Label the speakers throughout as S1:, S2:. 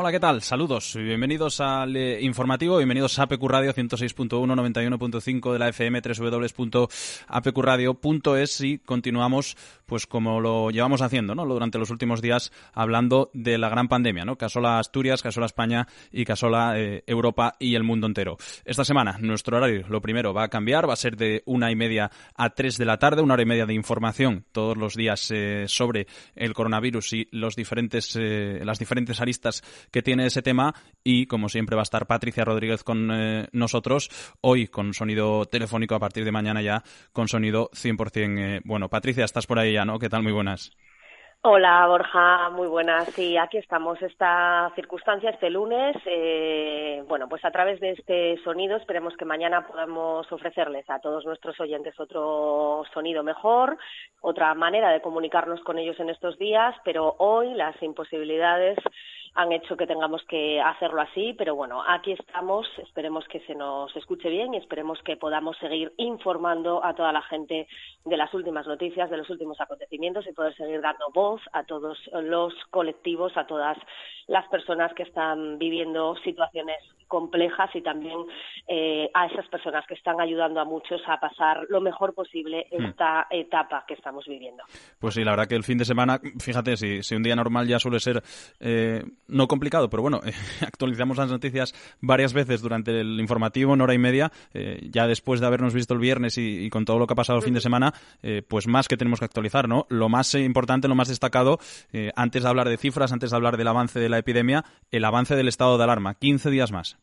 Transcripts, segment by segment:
S1: Hola, ¿qué tal? Saludos y bienvenidos al eh, informativo, bienvenidos a APQ Radio 106.1, 91.5 de la FM, www.apqradio.es y continuamos pues como lo llevamos haciendo ¿no? durante los últimos días hablando de la gran pandemia, ¿no? que asola Asturias, que asola España y que asola eh, Europa y el mundo entero. Esta semana nuestro horario, lo primero, va a cambiar, va a ser de una y media a tres de la tarde, una hora y media de información todos los días eh, sobre el coronavirus y los diferentes, las diferentes aristas que tiene ese tema y como siempre va a estar Patricia Rodríguez con eh, nosotros hoy con sonido telefónico a partir de mañana ya con sonido 100% eh, bueno. Patricia, estás por ahí ya, ¿no? ¿Qué tal? Muy buenas.
S2: Hola Borja, muy buenas. Sí, aquí estamos. Esta circunstancia este lunes, eh, bueno, pues a través de este sonido esperemos que mañana podamos ofrecerles a todos nuestros oyentes otro sonido mejor, otra manera de comunicarnos con ellos en estos días, pero hoy las imposibilidades han hecho que tengamos que hacerlo así, pero bueno, aquí estamos, esperemos que se nos escuche bien y esperemos que podamos seguir informando a toda la gente de las últimas noticias, de los últimos acontecimientos y poder seguir dando voz a todos los colectivos, a todas las personas que están viviendo situaciones complejas y también eh, a esas personas que están ayudando a muchos a pasar lo mejor posible hmm. esta etapa que estamos viviendo.
S1: Pues sí, la verdad que el fin de semana, fíjate, si, si un día normal ya suele ser eh, no complicado, pero bueno, actualizamos las noticias varias veces durante el informativo, en hora y media, eh, ya después de habernos visto el viernes y, con todo lo que ha pasado el fin de semana, pues más que tenemos que actualizar, ¿no? Lo más importante, lo más destacado, antes de hablar de cifras, antes de hablar del avance de la epidemia, el avance del estado de alarma, 15 días más.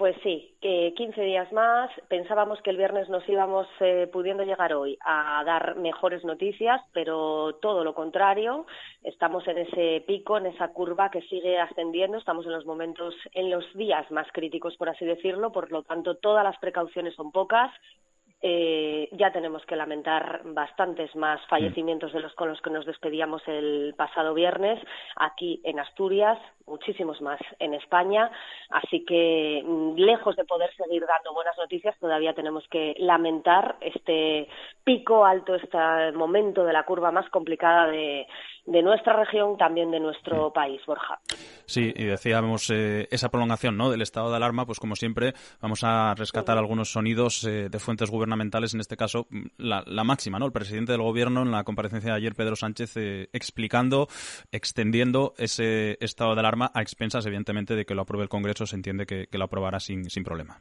S2: Pues sí, que 15 días más. Pensábamos que el viernes nos íbamos eh, pudiendo llegar hoy a dar mejores noticias, pero todo lo contrario. Estamos en ese pico, en esa curva que sigue ascendiendo. Estamos en los momentos, en los días más críticos, por así decirlo. Por lo tanto, todas las precauciones son pocas. Eh, ya tenemos que lamentar bastantes más fallecimientos de los con los que nos despedíamos el pasado viernes aquí en Asturias, muchísimos más en España. Así que, mm, lejos de poder seguir dando buenas noticias, todavía tenemos que lamentar este pico alto, este momento de la curva más complicada de, de nuestra región, también de nuestro país, Borja.
S1: Sí, y decíamos eh, esa prolongación ¿no? del estado de alarma, pues como siempre vamos a rescatar algunos sonidos eh, de fuentes gubernamentales, en este caso mm, la, máxima, ¿no? El presidente del gobierno en la comparecencia de ayer, Pedro Sánchez, eh, explicando, extendiendo ese estado de alarma a expensas, evidentemente, de que lo apruebe el Congreso, se entiende que, que lo aprobará sin, sin problema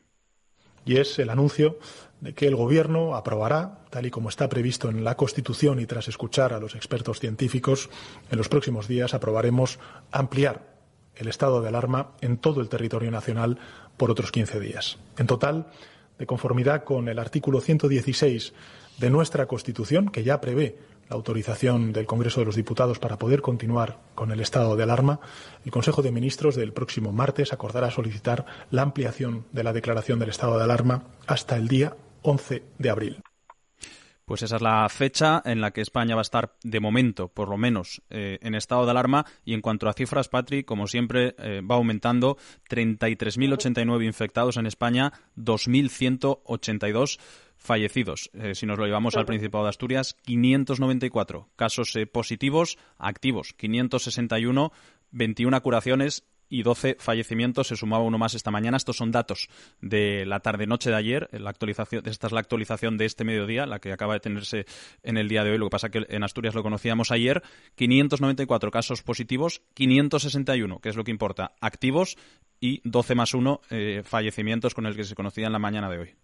S3: y es el anuncio de que el Gobierno aprobará, tal y como está previsto en la Constitución y tras escuchar a los expertos científicos, en los próximos días aprobaremos ampliar el estado de alarma en todo el territorio nacional por otros 15 días. En total, de conformidad con el artículo 116 de nuestra Constitución, que ya prevé la autorización del Congreso de los Diputados para poder continuar con el estado de alarma, el Consejo de Ministros del próximo martes acordará solicitar la ampliación de la declaración del estado de alarma hasta el día 11 de abril.
S1: Pues esa es la fecha en la que España va a estar, de momento, por lo menos, eh, en estado de alarma. Y en cuanto a cifras, Patri, como siempre, eh, va aumentando. 33.089 infectados en España, 2.182 fallecidos. Eh, si nos lo llevamos al Principado de Asturias, 594 casos positivos activos, 561, 21 curaciones y 12 fallecimientos. Se sumaba uno más esta mañana. Estos son datos de la tarde-noche de ayer. La actualización, esta es la actualización de este mediodía, la que acaba de tenerse en el día de hoy. Lo que pasa que en Asturias lo conocíamos ayer. 594 casos positivos, 561, que es lo que importa, activos y 12 más 1 eh, fallecimientos con el que se conocía en la mañana de hoy.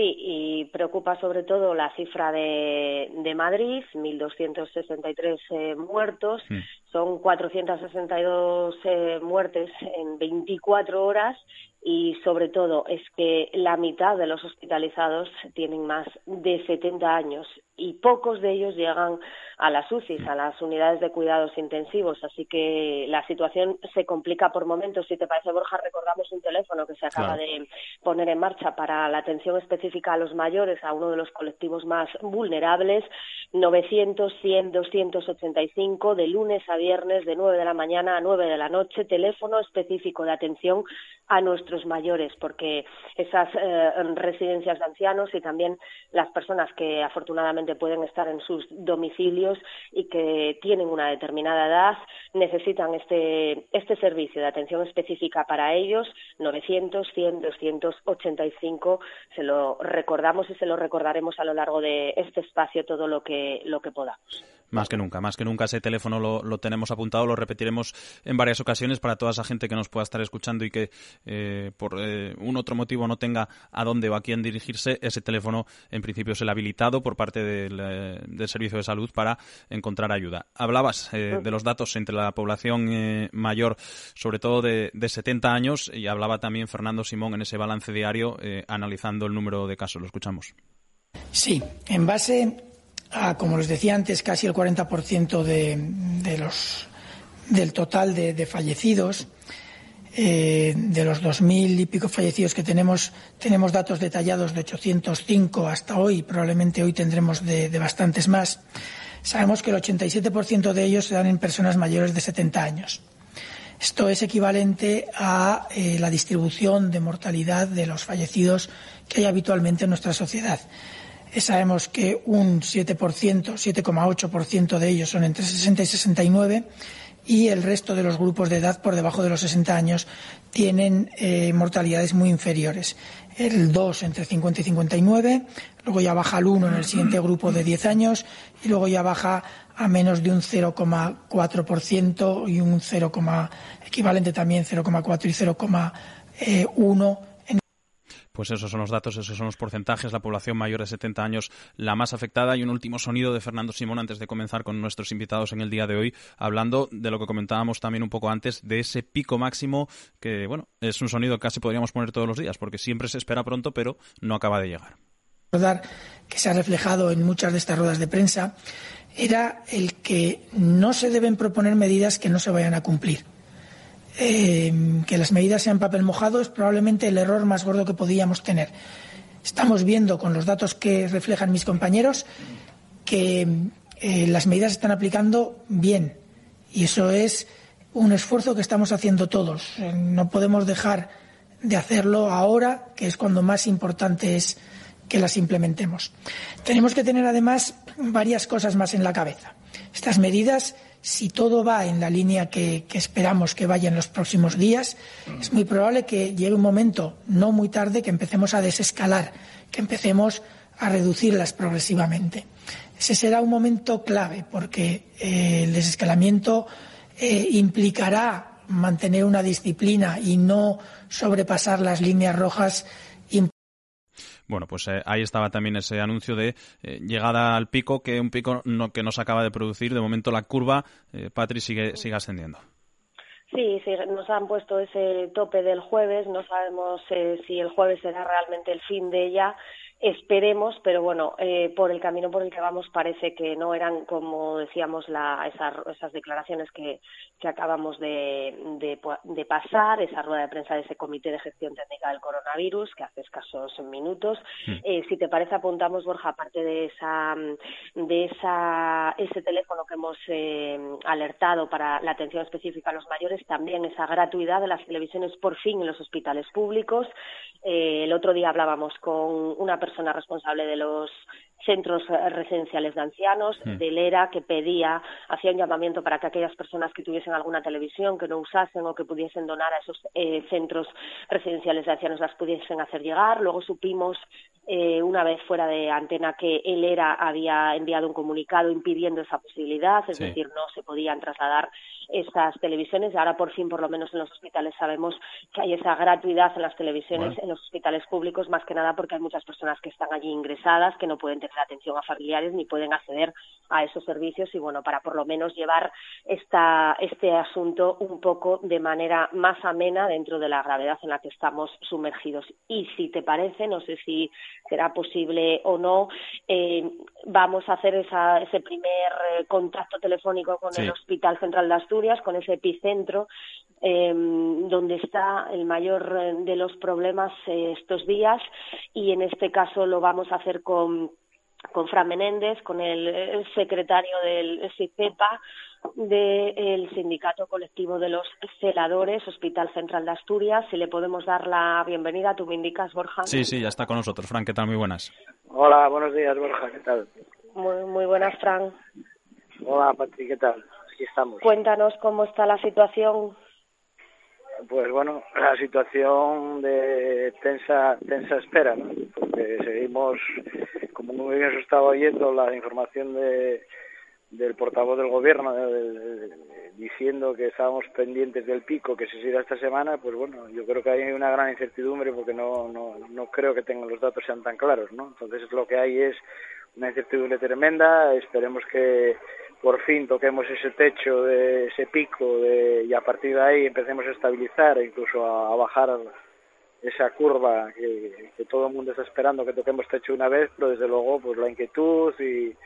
S2: Sí, y preocupa sobre todo la cifra de, de Madrid, 1.263 eh, muertos, mm. son 462 eh, muertes en 24 horas y sobre todo es que la mitad de los hospitalizados tienen más de 70 años y pocos de ellos llegan a las UCIs, a las unidades de cuidados intensivos. Así que la situación se complica por momentos. Si te parece, Borja, recordamos un teléfono que se acaba de poner en marcha para la atención específica a los mayores, a uno de los colectivos más vulnerables, 900, 100, 285, de lunes a viernes, de 9 de la mañana a 9 de la noche, teléfono específico de atención a nuestros mayores, porque esas eh, residencias de ancianos y también las personas que afortunadamente solamente pueden estar en sus domicilios y que tienen una determinada edad, necesitan este, este servicio de atención específica para ellos, 900, 100, 285, se lo recordamos y se lo recordaremos a lo largo de este espacio todo lo que, lo que podamos.
S1: Más que nunca, más que nunca ese teléfono lo, tenemos apuntado, lo repetiremos en varias ocasiones para toda esa gente que nos pueda estar escuchando y que eh, por eh, un otro motivo no tenga a dónde o a quién dirigirse. Ese teléfono, en principio, es el habilitado por parte del, eh, Servicio de Salud para encontrar ayuda. Hablabas de los datos entre la población mayor, sobre todo de, de, 70 años, y hablaba también Fernando Simón en ese balance diario analizando el número de casos. Lo escuchamos.
S4: Sí, en base como les decía antes, casi el 40% de, del total de, fallecidos. Eh, de los 2.000 y pico fallecidos que tenemos, tenemos datos detallados de 805 hasta hoy, probablemente hoy tendremos de, bastantes más. Sabemos que el 87% de ellos se dan en personas mayores de 70 años. Esto es equivalente a eh, la distribución de mortalidad de los fallecidos que hay habitualmente en nuestra sociedad. Eh, sabemos que un 7%, 7,8% de ellos son entre 60 y 69 y el resto de los grupos de edad por debajo de los 60 años tienen eh, mortalidades muy inferiores. El 2 entre 50 y 59, luego ya baja al 1 en el siguiente grupo de 10 años y luego ya baja a menos de un 0,4% y un 0, equivalente también 0,4 y 0,1
S1: pues esos son los datos, esos son los porcentajes, la población mayor de 70 años la más afectada y un último sonido de Fernando Simón antes de comenzar con nuestros invitados en el día de hoy, hablando de lo que comentábamos también un poco antes, de ese pico máximo que, bueno, es un sonido que casi podríamos poner todos los días, porque siempre se espera pronto, pero no acaba de llegar.
S4: que se ha reflejado en muchas de estas ruedas de prensa era el que no se deben proponer medidas que no se vayan a cumplir. Eh, que las medidas sean papel mojado es probablemente el error más gordo que podíamos tener. Estamos viendo con los datos que reflejan mis compañeros que eh, las medidas se están aplicando bien y eso es un esfuerzo que estamos haciendo todos. Eh, no podemos dejar de hacerlo ahora, que es cuando más importante es que las implementemos. Tenemos que tener además varias cosas más en la cabeza. Estas medidas si todo va en la línea que, esperamos que vaya en los próximos días, es muy probable que llegue un momento, no muy tarde, que empecemos a desescalar, que empecemos a reducirlas progresivamente. Ese será un momento clave porque eh, el desescalamiento eh, implicará mantener una disciplina y no sobrepasar las líneas rojas
S1: bueno, pues eh, ahí estaba también ese anuncio de eh, llegada al pico, que un pico no, que no se acaba de producir. De momento la curva, eh, Patri, sigue, sigue ascendiendo.
S2: Sí, sí, nos han puesto ese tope del jueves. No sabemos eh, si el jueves será realmente el fin de ella. Esperemos, pero bueno, eh, por el camino por el que vamos parece que no eran, como decíamos, la, esas, esas declaraciones que, que acabamos de, de, pasar, esa rueda de prensa de ese Comité de Gestión Técnica del Coronavirus, que hace escasos minutos. Hmm. Eh, si te parece, apuntamos, Borja, aparte de, esa, de esa, ese teléfono que hemos eh, alertado para la atención específica a los mayores, también esa gratuidad de las televisiones por fin en los hospitales públicos. Eh, el otro día hablábamos con una persona responsable de los centros residenciales de ancianos, mm. del ERA, que pedía, hacía un llamamiento para que aquellas personas que tuviesen alguna televisión, que no usasen o que pudiesen donar a esos eh, centros residenciales de ancianos las pudiesen hacer llegar. Luego supimos eh, una vez fuera de antena que el ERA había enviado un comunicado impidiendo esa posibilidad, es decir, no se podían trasladar esas televisiones. Ahora por fin, por lo menos en los hospitales, sabemos que hay esa gratuidad en las televisiones, en los hospitales públicos, más que nada porque hay muchas personas que están allí ingresadas, que no pueden tener atención a familiares ni pueden acceder a esos servicios y bueno, para por lo menos llevar esta, este asunto un poco de manera más amena dentro de la gravedad en la que estamos sumergidos. Y si te parece, no sé si será posible o no, eh, vamos a hacer esa, ese primer eh, contacto telefónico con el Hospital Central de Asturias, con ese epicentro eh, donde está el mayor de los problemas estos días y en este caso lo vamos a hacer con con Fran Menéndez, con el, secretario del SICEPA, del Sindicato Colectivo de los Celadores, Hospital Central de Asturias. Si le podemos dar la bienvenida, tú me indicas, Borja.
S1: Sí, sí, ya está con nosotros. Fran, ¿qué tal? Muy buenas.
S5: Hola, buenos días, Borja, ¿qué tal?
S2: Muy, muy buenas, Fran.
S5: Hola, Patri, ¿qué tal? Aquí estamos.
S2: Cuéntanos cómo está la situación.
S5: Pues bueno, la situación de tensa tensa espera, ¿no? Porque seguimos, como muy bien os estaba oyendo, la información de del portavoz del gobierno diciendo que estábamos pendientes del pico que se irá esta semana, pues bueno, yo creo que hay una gran incertidumbre porque no, no, no creo que tengan los datos sean tan claros, ¿no? Entonces lo que hay es una incertidumbre tremenda, esperemos que por fin toquemos ese techo, de ese pico de, y a partir de ahí empecemos a estabilizar e incluso a, bajar esa curva que, todo el mundo está esperando que toquemos techo una vez, pero desde luego pues la inquietud y,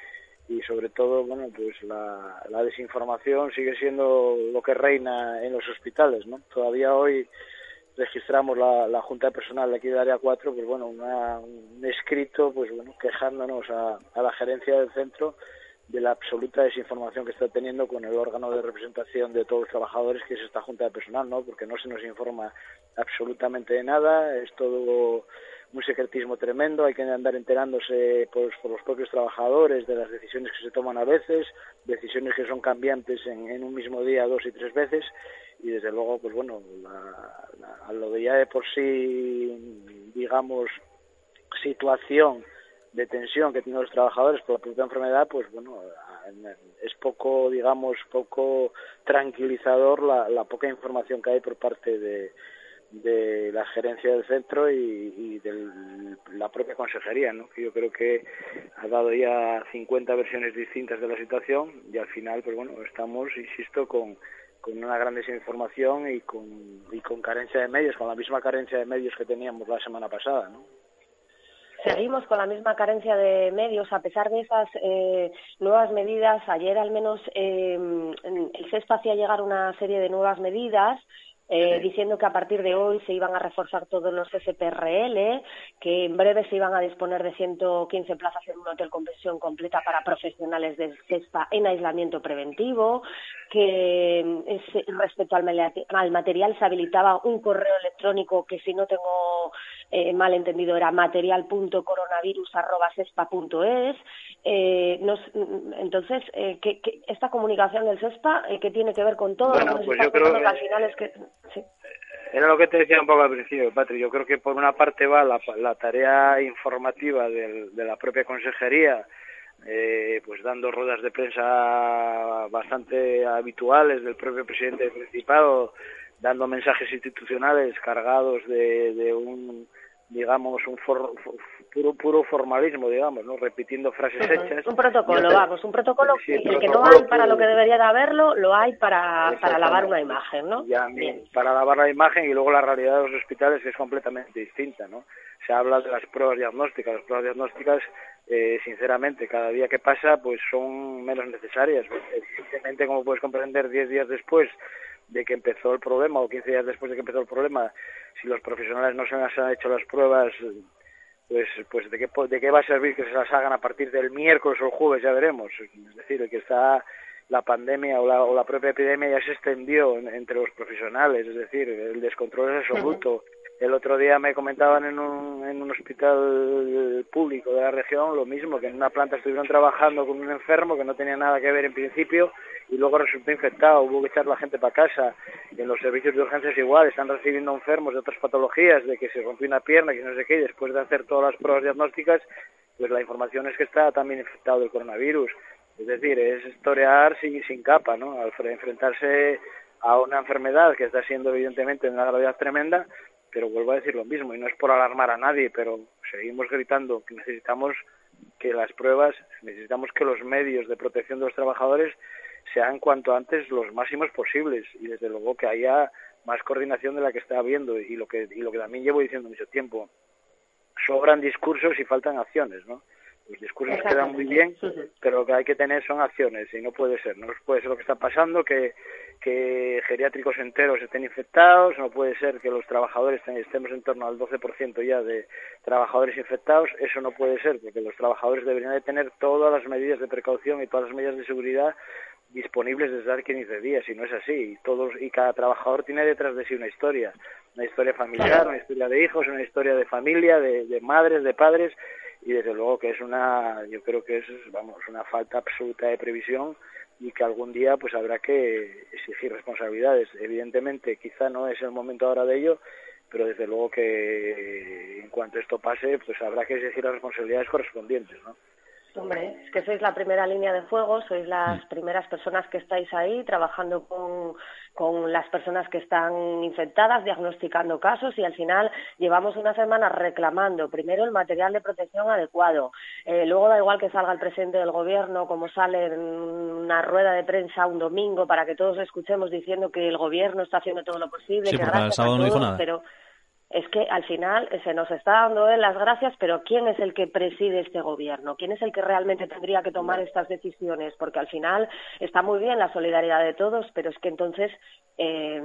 S5: y sobre todo bueno pues la, la desinformación sigue siendo lo que reina en los hospitales no todavía hoy registramos la, junta de personal de aquí de área 4 pues bueno una, un escrito pues bueno quejándonos a la gerencia del centro de la absoluta desinformación que está teniendo con el órgano de representación de todos los trabajadores que es esta junta de personal no porque no se nos informa absolutamente de nada es todo un secretismo tremendo, hay que andar enterándose pues, por los propios trabajadores de las decisiones que se toman a veces, decisiones que son cambiantes en, un mismo día dos y tres veces y desde luego pues bueno la, lo de ya de por sí digamos situación de tensión que tienen los trabajadores por la propia enfermedad pues bueno es poco digamos poco tranquilizador la, la poca información que hay por parte de de la gerencia del centro y, y de la propia consejería, ¿no? que yo creo que ha dado ya 50 versiones distintas de la situación y al final, pues bueno, estamos, insisto, con, con una gran desinformación y con, y con carencia de medios, con la misma carencia de medios que teníamos la semana pasada. ¿no?
S2: Seguimos con la misma carencia de medios a pesar de esas eh, nuevas medidas. Ayer al menos eh, el CESPA hacía llegar una serie de nuevas medidas eh, diciendo que a partir de hoy se iban a reforzar todos los SPRL, que en breve se iban a disponer de 115 plazas en un hotel con pensión completa para profesionales de CESPA en aislamiento preventivo, que mm, respecto al, al, material se habilitaba un correo electrónico que, si no tengo eh, mal entendido, era material.coronavirus.sespa.es. Eh, nos, entonces, eh, ¿qué, qué, esta comunicación del CESPA, eh, ¿qué tiene que ver con todo?
S5: Bueno, pues yo creo que al final es que era lo que te decía un poco al principio, Patri. Yo creo que por una parte va la, la tarea informativa de la propia consejería, eh, pues dando ruedas de prensa bastante habituales del propio presidente del Principado, dando mensajes institucionales cargados de, de un digamos, un for, puro puro formalismo, digamos, ¿no? Repitiendo frases hechas.
S2: Un protocolo, vamos, un protocolo, el que no hay para lo que debería de haberlo, lo hay para, para lavar una imagen, ¿no?
S5: Ya, para lavar la imagen y luego la realidad de los hospitales es completamente distinta, ¿no? Se habla de las pruebas diagnósticas, las pruebas diagnósticas, eh, sinceramente, cada día que pasa, pues son menos necesarias. Evidentemente, como puedes comprender, 10 días después de que empezó el problema o 15 días después de que empezó el problema, si los profesionales no se han hecho las pruebas, pues pues de qué, de qué va a servir que se las hagan a partir del miércoles o el jueves, ya veremos. Es decir, que está la pandemia o la, o la propia epidemia ya se extendió entre los profesionales, es decir, el descontrol es absoluto. El otro día me comentaban en un, en un hospital público de la región lo mismo, que en una planta estuvieron trabajando con un enfermo que no tenía nada que ver en principio y luego resultó infectado, hubo que echar la gente para casa. En los servicios de urgencias igual, están recibiendo enfermos de otras patologías, de que se rompió una pierna, que no sé qué, y después de hacer todas las pruebas diagnósticas, pues la información es que está también infectado del coronavirus. Es decir, es historiar sin, sin capa, ¿no? Al enfrentarse a una enfermedad que está siendo evidentemente de una gravedad tremenda, pero vuelvo a decir lo mismo, y no es por alarmar a nadie, pero seguimos gritando que necesitamos que las pruebas, necesitamos que los medios de protección de los trabajadores sean cuanto antes los máximos posibles y desde luego que haya más coordinación de la que está habiendo y lo que y lo que también llevo diciendo mucho tiempo sobran discursos y faltan acciones no los discursos quedan muy bien pero lo que hay que tener son acciones y no puede ser. No puede ser lo que está pasando que que geriátricos enteros estén infectados no puede ser que los trabajadores estemos en torno al 12% ya de trabajadores infectados. Eso no puede ser porque los trabajadores deberían de tener todas las medidas de precaución y todas las medidas de seguridad disponibles desde hace 15 días y no es así. Y todos y cada trabajador tiene detrás de sí una historia. Una historia familiar una historia de hijos una historia de familia de, de madres de padres y desde luego que es una, yo creo que es, vamos, una falta absoluta de previsión y que algún día pues habrá que exigir responsabilidades. Evidentemente, quizá no es el momento ahora de ello, pero desde luego que en cuanto esto pase, pues habrá que exigir las responsabilidades correspondientes, ¿no?
S2: Hombre, es que sois la primera línea de fuego, sois las mm. primeras personas que estáis ahí trabajando con, con las personas que están infectadas, diagnosticando casos y al final llevamos una semana reclamando primero el material de protección adecuado. Eh, luego da igual que salga el presidente del gobierno, como sale en una rueda de prensa un domingo para que todos escuchemos diciendo que el gobierno está haciendo todo lo posible.
S1: Sí,
S2: que
S1: el sábado no dijo nada.
S2: Pero es que al final se nos está dando él las gracias, pero ¿quién es el que preside este gobierno? ¿Quién es el que realmente tendría que tomar estas decisiones? Porque al final está muy bien la solidaridad de todos, pero es que entonces eh,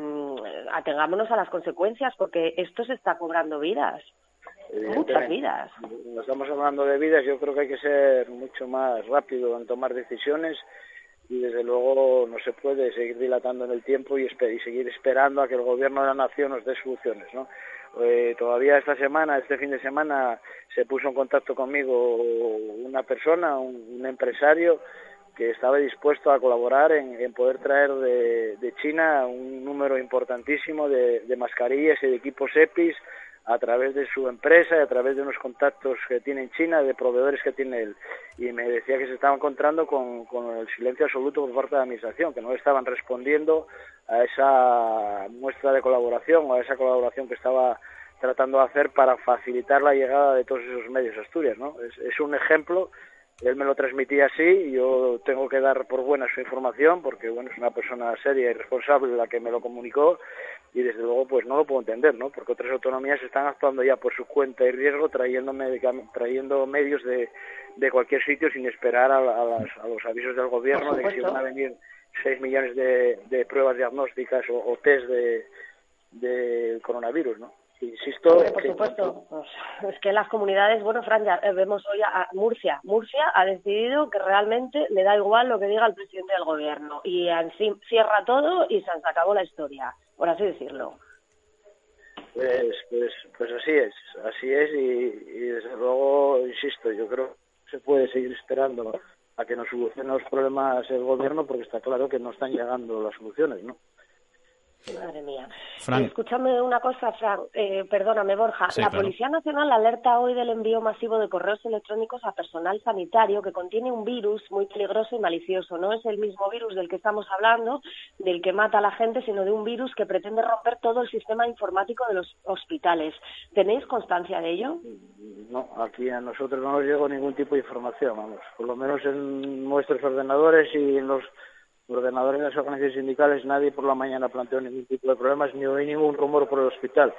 S2: atengámonos a las consecuencias, porque esto se está cobrando vidas. Muchas vidas.
S5: Estamos hablando de vidas, yo creo que hay que ser mucho más rápido en tomar decisiones y desde luego no se puede seguir dilatando en el tiempo y, y seguir esperando a que el gobierno de la nación nos dé soluciones, ¿no? Eh, todavía esta semana, este fin de semana, se puso en contacto conmigo una persona, un, empresario, que estaba dispuesto a colaborar en, poder traer de, China un número importantísimo de, de mascarillas y de equipos EPIs a través de su empresa y a través de unos contactos que tiene en China, de proveedores que tiene él. Y me decía que se estaba encontrando con, con el silencio absoluto por parte de la Administración, que no estaban respondiendo a esa muestra de colaboración o a esa colaboración que estaba tratando de hacer para facilitar la llegada de todos esos medios a Asturias. ¿no? Es, es un ejemplo él me lo transmitía así y yo tengo que dar por buena su información porque bueno es una persona seria y responsable la que me lo comunicó y desde luego pues no lo puedo entender no porque otras autonomías están actuando ya por su cuenta y riesgo trayendo trayendo medios de, de cualquier sitio sin esperar a, los avisos del gobierno de que si van a venir 6 millones de, de pruebas diagnósticas o, o test de, de coronavirus no Insisto.
S2: por supuesto. Pues, es que las comunidades, bueno, Fran, ya eh, vemos hoy a Murcia. Murcia ha decidido que realmente le da igual lo que diga el presidente del gobierno. Y así cierra todo y se acabó la historia, por así decirlo.
S5: Pues, pues, pues así es, así es. Y, desde luego, insisto, yo creo que se puede seguir esperando a que nos solucione los problemas el gobierno porque está claro que no están llegando las soluciones, ¿no?
S2: Madre mía. Escúchame una cosa, Fran. Eh, perdóname, Borja. la Policía Nacional alerta hoy del envío masivo de correos electrónicos a personal sanitario que contiene un virus muy peligroso y malicioso. No es el mismo virus del que estamos hablando, del que mata a la gente, sino de un virus que pretende romper todo el sistema informático de los hospitales. ¿Tenéis constancia de ello?
S5: No, aquí a nosotros no nos llegó ningún tipo de información, vamos. Por lo menos en nuestros ordenadores y en los ordenadores de las organizaciones sindicales nadie por la mañana planteó ningún tipo de problemas ni oí ningún rumor por el hospital.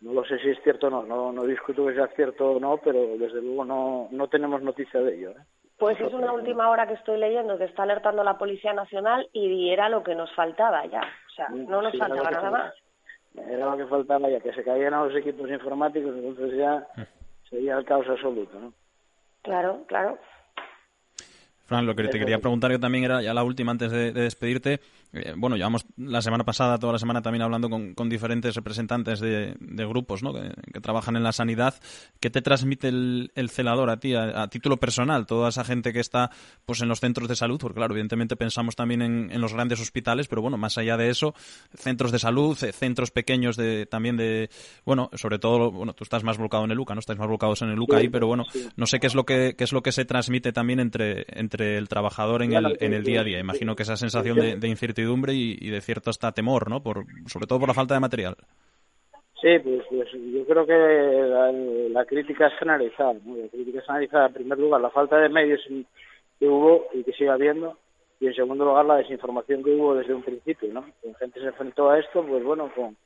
S5: No lo sé si es cierto o no, no, no discuto que sea cierto o no, pero desde luego no, no tenemos noticia de ello. ¿eh?
S2: Pues es una última hora que estoy leyendo que está alertando la Policía Nacional y era lo que nos faltaba ya. O sea, no nos faltaba nada más.
S5: Era lo que faltaba ya, que se caían a los equipos informáticos, entonces ya mm. sería el caos absoluto. ¿no?
S2: Claro, claro.
S1: Fran, lo que te quería preguntar yo también era ya la última antes de, despedirte. Eh, bueno, llevamos la semana pasada, toda la semana también hablando con, diferentes representantes de, grupos ¿no? que, trabajan en la sanidad. ¿Qué te transmite el, celador a ti, a, título personal? Toda esa gente que está pues en los centros de salud, porque claro, evidentemente pensamos también en, los grandes hospitales, pero bueno, más allá de eso, centros de salud, eh, centros pequeños de también de, bueno, sobre todo, bueno, tú estás más volcado en el UCA, ¿no? Estáis más volcados en el UCA ahí, pero bueno, no sé qué es lo que qué es lo que se transmite también entre, entre el trabajador en el, en el día a día. Imagino que esa sensación de, de incertidumbre y, de cierto hasta temor, ¿no? Por, sobre todo por la falta de material.
S5: Sí, pues, pues yo creo que la, crítica es generalizada. La crítica es generalizada, en primer lugar, la falta de medios que hubo y que sigue habiendo, y en segundo lugar, la desinformación que hubo desde un principio, ¿no? La gente se enfrentó a esto, pues bueno, con,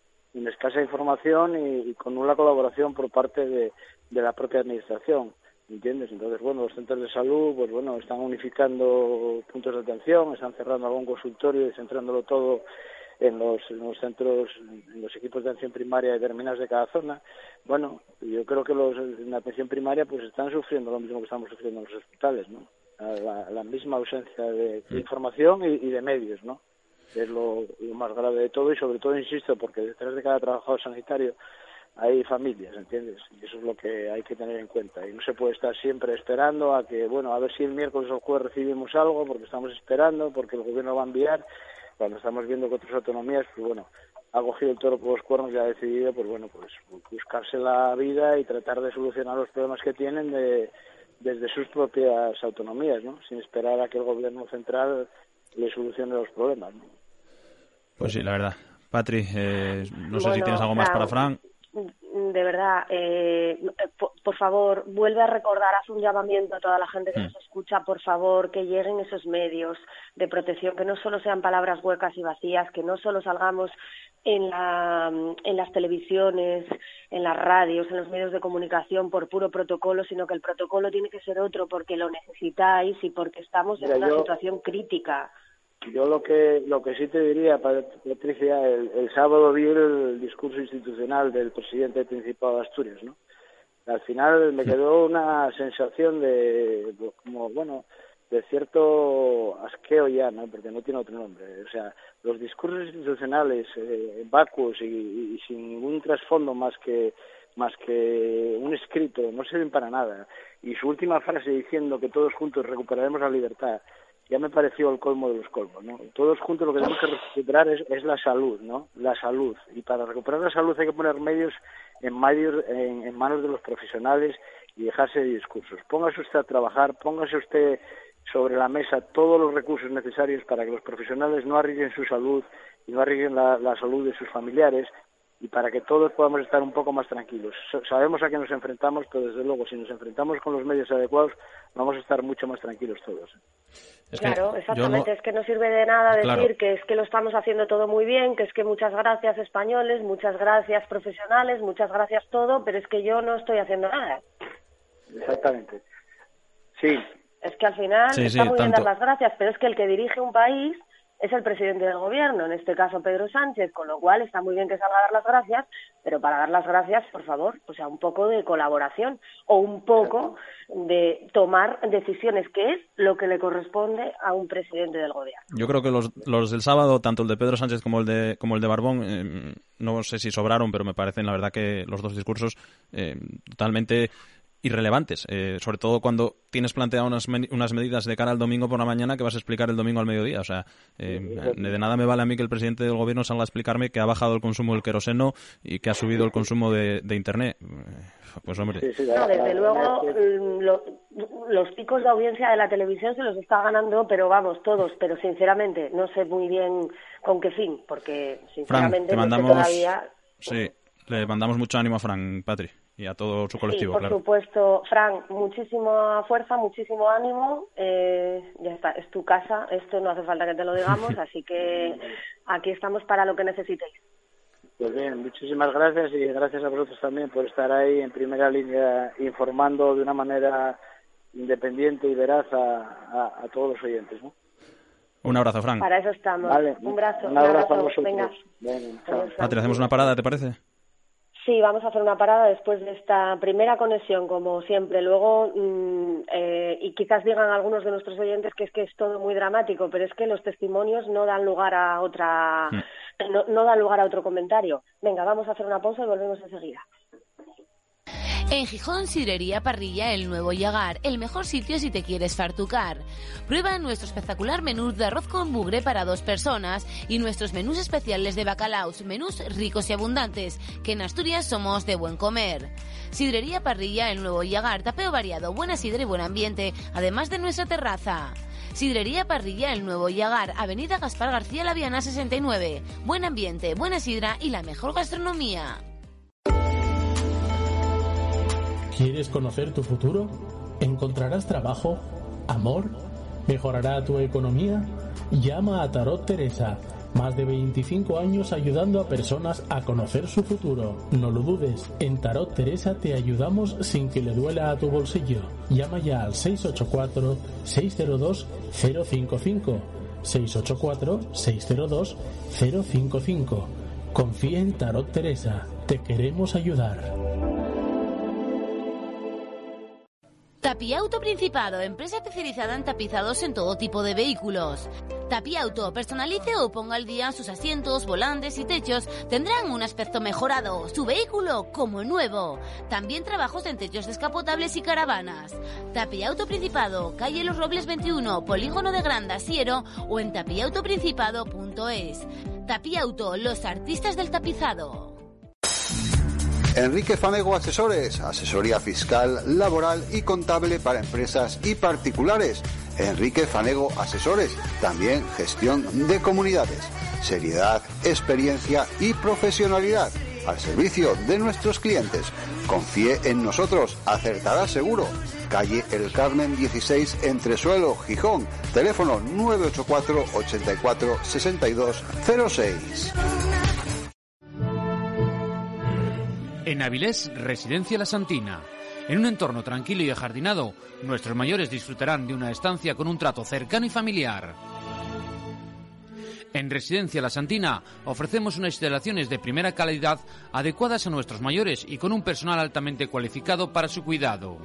S5: escasa información y, con una colaboración por parte de la propia administración. ¿Entiendes? Entonces, bueno, los centros de salud, pues bueno, están unificando puntos de atención, están cerrando algún consultorio y centrándolo todo en los, en los centros, en los equipos de atención primaria determinados de cada zona. Bueno, yo creo que los en la atención primaria pues están sufriendo lo mismo que estamos sufriendo en los hospitales, ¿no? La, misma ausencia de, mm. información y, de medios, ¿no? Es lo, lo más grave de todo y sobre todo, insisto, porque detrás de cada trabajador sanitario hay familias, ¿entiendes? Y eso es lo que hay que tener en cuenta. Y no se puede estar siempre esperando a que, bueno, a ver si el miércoles o el jueves recibimos algo, porque estamos esperando, porque el gobierno va a enviar, cuando estamos viendo que otras autonomías, pues bueno, ha cogido el toro por los cuernos y ha decidido, pues bueno, pues buscarse la vida y tratar de solucionar los problemas que tienen de, desde sus propias autonomías, ¿no? Sin esperar a que el gobierno central le solucione los problemas, ¿no?
S1: Pues sí, la verdad. Patri, eh, no sé si tienes algo más para Fran
S2: de verdad, eh, por, favor, vuelve a recordar, haz un llamamiento a toda la gente que mm. nos escucha, por favor, que lleguen esos medios de protección, que no solo sean palabras huecas y vacías, que no solo salgamos en, la, en las televisiones, en las radios, en los medios de comunicación por puro protocolo, sino que el protocolo tiene que ser otro porque lo necesitáis y porque estamos en una situación crítica.
S5: Yo lo que lo que sí te diría, Patricia, el, sábado vi el discurso institucional del presidente del Principado de Asturias, ¿no? Al final me quedó una sensación de, como, bueno, de cierto asqueo ya, ¿no? Porque no tiene otro nombre. O sea, los discursos institucionales eh, vacuos y, sin ningún trasfondo más que más que un escrito no sirven para nada. Y su última frase diciendo que todos juntos recuperaremos la libertad ya me pareció el colmo de los colmos, ¿no? Todos juntos lo que tenemos que recuperar es, la salud, ¿no? La salud. Y para recuperar la salud hay que poner medios en, medios, en, manos de los profesionales y dejarse de discursos. Póngase usted a trabajar, póngase usted sobre la mesa todos los recursos necesarios para que los profesionales no arriesguen su salud y no arriesguen la salud de sus familiares y para que todos podamos estar un poco más tranquilos. Sabemos a qué nos enfrentamos, pero desde luego, si nos enfrentamos con los medios adecuados, vamos a estar mucho más tranquilos todos.
S2: Claro, exactamente. Es que no sirve de nada decir que es que lo estamos haciendo todo muy bien, que es que muchas gracias españoles, muchas gracias profesionales, muchas gracias todo, pero es que yo no estoy haciendo nada.
S5: Exactamente. Sí.
S2: Es que al final está muy bien dar las gracias, pero es que el que dirige un país es el presidente del gobierno, en este caso Pedro Sánchez, con lo cual está muy bien que salga a dar las gracias, pero para dar las gracias, por favor, o sea, un poco de colaboración o un poco de tomar decisiones, que es lo que le corresponde a un presidente del gobierno.
S1: Yo creo que los, los del sábado, tanto el de Pedro Sánchez como el de, como el de Barbón, eh, no sé si sobraron, pero me parecen, la verdad, que los dos discursos eh, totalmente irrelevantes, eh, sobre todo cuando tienes planteado unas, unas medidas de cara al domingo por la mañana que vas a explicar el domingo al mediodía. O sea, eh, de nada me vale a mí que el presidente del gobierno salga a explicarme que ha bajado el consumo del queroseno y que ha subido el consumo de, Internet. Pues hombre.
S2: desde luego los picos de audiencia de la televisión se los está ganando, pero vamos, todos. Pero sinceramente no sé muy bien con qué fin, porque sinceramente todavía...
S1: Sí, le mandamos mucho ánimo a Fran, Patri y a todo su colectivo.
S2: Sí, por supuesto. Fran, muchísima fuerza, muchísimo ánimo. Eh, ya está, es tu casa, esto no hace falta que te lo digamos, así que aquí estamos para lo que necesitéis.
S5: Pues bien, muchísimas gracias y gracias a vosotros también por estar ahí en primera línea informando de una manera independiente y veraz a, todos los oyentes. ¿no?
S1: Un abrazo, Fran.
S2: Para eso estamos. un abrazo.
S5: Un abrazo, a vosotros. Venga.
S1: hacemos una parada, ¿te parece?
S2: Sí, vamos a hacer una parada después de esta primera conexión, como siempre. Luego, mm, eh, y quizás digan algunos de nuestros oyentes que es que es todo muy dramático, pero es que los testimonios no dan lugar a otra, mm. no, no dan lugar a otro comentario. Venga, vamos a hacer una pausa y volvemos enseguida.
S6: En Gijón, Sidrería Parrilla, el nuevo Yagar, el mejor sitio si te quieres fartucar. Prueba nuestro espectacular menú de arroz con bugre para dos personas y nuestros menús especiales de bacalaos, menús ricos y abundantes, que en Asturias somos de buen comer. Sidrería Parrilla, el nuevo Yagar, tapeo variado, buena sidra y buen ambiente, además de nuestra terraza. Sidrería Parrilla, el nuevo Yagar, Avenida Gaspar García Laviana 69. Buen ambiente, buena sidra y la mejor gastronomía.
S7: ¿Quieres conocer tu futuro? ¿Encontrarás trabajo? ¿Amor? ¿Mejorará tu economía? Llama a Tarot Teresa. Más de 25 años ayudando a personas a conocer su futuro. No lo dudes, en Tarot Teresa te ayudamos sin que le duela a tu bolsillo. Llama ya al 684-602-055. 684-602-055. Confía en Tarot Teresa. Te queremos ayudar.
S6: Tapiauto Principado, empresa especializada en tapizados en todo tipo de vehículos. Tapiauto, personalice o ponga al día sus asientos, volantes y techos, tendrán un aspecto mejorado, su vehículo como nuevo. También trabajos en techos descapotables y caravanas. Tapiauto Principado, calle Los Robles 21, Polígono de Granda, Siero o en tapiautoprincipado.es. Tapiauto, los artistas del tapizado.
S8: Enrique Fanego Asesores, asesoría fiscal, laboral y contable para empresas y particulares. Enrique Fanego Asesores, también gestión de comunidades. Seriedad, experiencia y profesionalidad al servicio de nuestros clientes. Confíe en nosotros, acertará seguro. Calle El Carmen 16, Entresuelo, Gijón. Teléfono 984 84 62 06.
S9: En Avilés, Residencia La Santina. En un entorno tranquilo y ajardinado, nuestros mayores disfrutarán de una estancia con un trato cercano y familiar. En Residencia La Santina ofrecemos unas instalaciones de primera calidad adecuadas a nuestros mayores y con un personal altamente cualificado para su cuidado.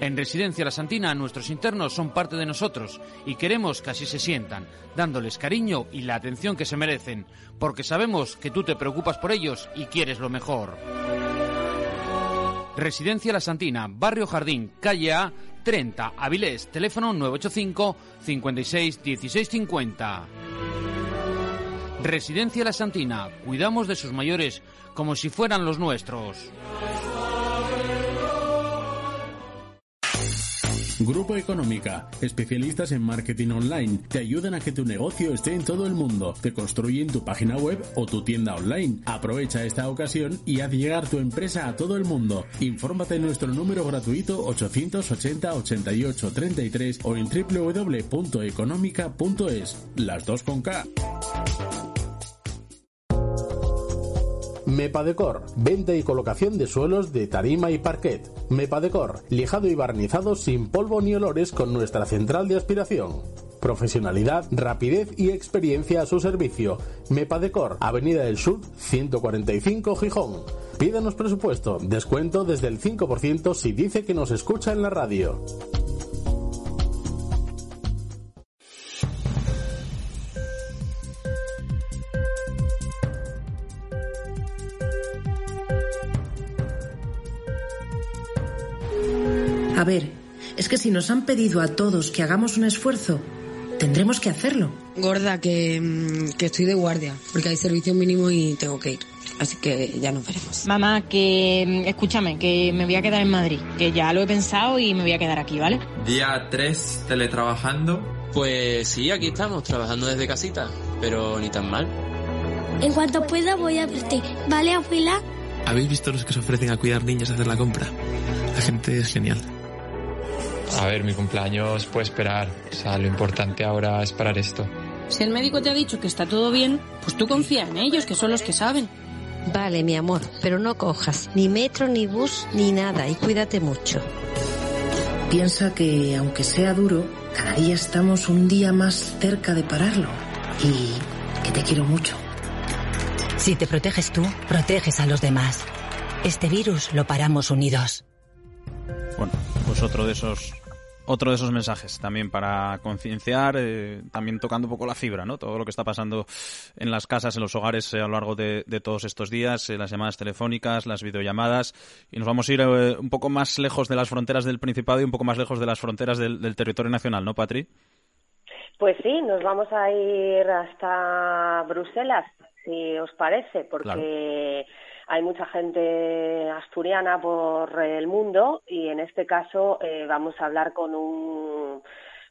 S9: En Residencia La Santina nuestros internos son parte de nosotros y queremos que así se sientan, dándoles cariño y la atención que se merecen, porque sabemos que tú te preocupas por ellos y quieres lo mejor. Residencia La Santina, Barrio Jardín, calle A, 30, Avilés, teléfono 985 56 16 50. Residencia La Santina, cuidamos de sus mayores como si fueran los nuestros.
S7: Grupo Económica, especialistas en marketing online, te ayudan a que tu negocio esté en todo el mundo, te construyen tu página web o tu tienda online. Aprovecha esta ocasión y haz llegar tu empresa a todo el mundo. Infórmate en nuestro número gratuito 880 88 33 o en www.económica.es. Las dos con K.
S10: Mepadecor, venta y colocación de suelos de tarima y parquet. Mepadecor, lijado y barnizado sin polvo ni olores con nuestra central de aspiración. Profesionalidad, rapidez y experiencia a su servicio. Mepadecor, Avenida del Sur, 145 Gijón. Pídanos presupuesto, descuento desde el 5% si dice que nos escucha en la radio.
S11: A ver, es que si nos han pedido a todos que hagamos un esfuerzo, tendremos que hacerlo.
S12: Gorda, que, mm, que estoy de guardia, porque hay servicio mínimo y tengo que ir. Así que ya nos veremos.
S13: Mamá, que mm, escúchame, que me voy a quedar en Madrid, que ya lo he pensado y me voy a quedar aquí, ¿vale?
S14: Día 3 teletrabajando.
S15: Pues sí, aquí estamos, trabajando desde casita, pero ni tan mal.
S16: En cuanto pueda voy a verte, ¿vale, abuela?
S17: ¿Habéis visto los que se ofrecen a cuidar niños a hacer la compra? La gente es genial.
S14: A ver, mi cumpleaños puede esperar. O sea, lo importante ahora es parar esto.
S13: Si el médico te ha dicho que está todo bien, pues tú confía en ellos, que son los que saben.
S18: Vale, mi amor, pero no cojas ni metro, ni bus, ni nada y cuídate mucho.
S11: Piensa que, aunque sea duro, cada día estamos un día más cerca de pararlo. Y que te quiero mucho.
S19: Si te proteges tú, proteges a los demás. Este virus lo paramos unidos.
S1: Bueno, pues otro de esos otro de esos mensajes también para concienciar, eh, también tocando un poco la fibra, ¿no? Todo lo que está pasando en las casas, en los hogares eh, a lo largo de, todos estos días, eh, las llamadas telefónicas, las videollamadas, y nos vamos a ir un poco más lejos de las fronteras del Principado y un poco más lejos de las fronteras del, territorio nacional, ¿no, Patri?
S2: Pues sí, nos vamos a ir hasta Bruselas, si os parece, porque hay mucha gente asturiana por el mundo y en este caso eh, vamos a hablar con un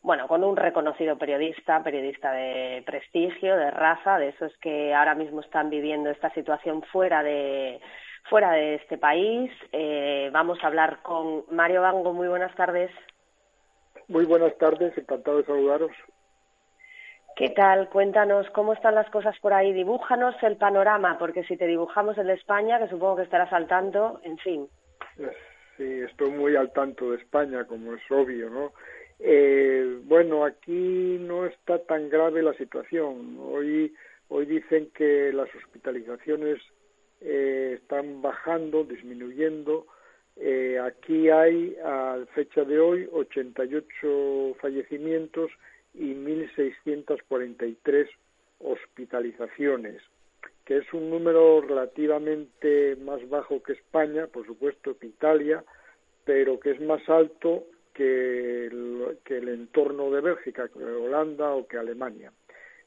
S2: bueno, con un reconocido periodista, periodista de prestigio, de raza, de esos que ahora mismo están viviendo esta situación fuera de fuera de este país. Eh, vamos a hablar con Mario Bango. Muy buenas tardes.
S20: Muy buenas tardes, encantado de saludaros.
S2: ¿Qué tal? Cuéntanos cómo están las cosas por ahí. Dibújanos el panorama, porque si te dibujamos el de España, que supongo que estarás al tanto, en fin.
S20: Sí, estoy muy al tanto de España, como es obvio, ¿no? Eh, bueno, aquí no está tan grave la situación. Hoy, hoy dicen que las hospitalizaciones eh, están bajando, disminuyendo, Eh, aquí hay, a fecha de hoy, 88 fallecimientos y 1.643 hospitalizaciones, que es un número relativamente más bajo que España, por supuesto que Italia, pero que es más alto que el, entorno de Bélgica, que Holanda o que Alemania.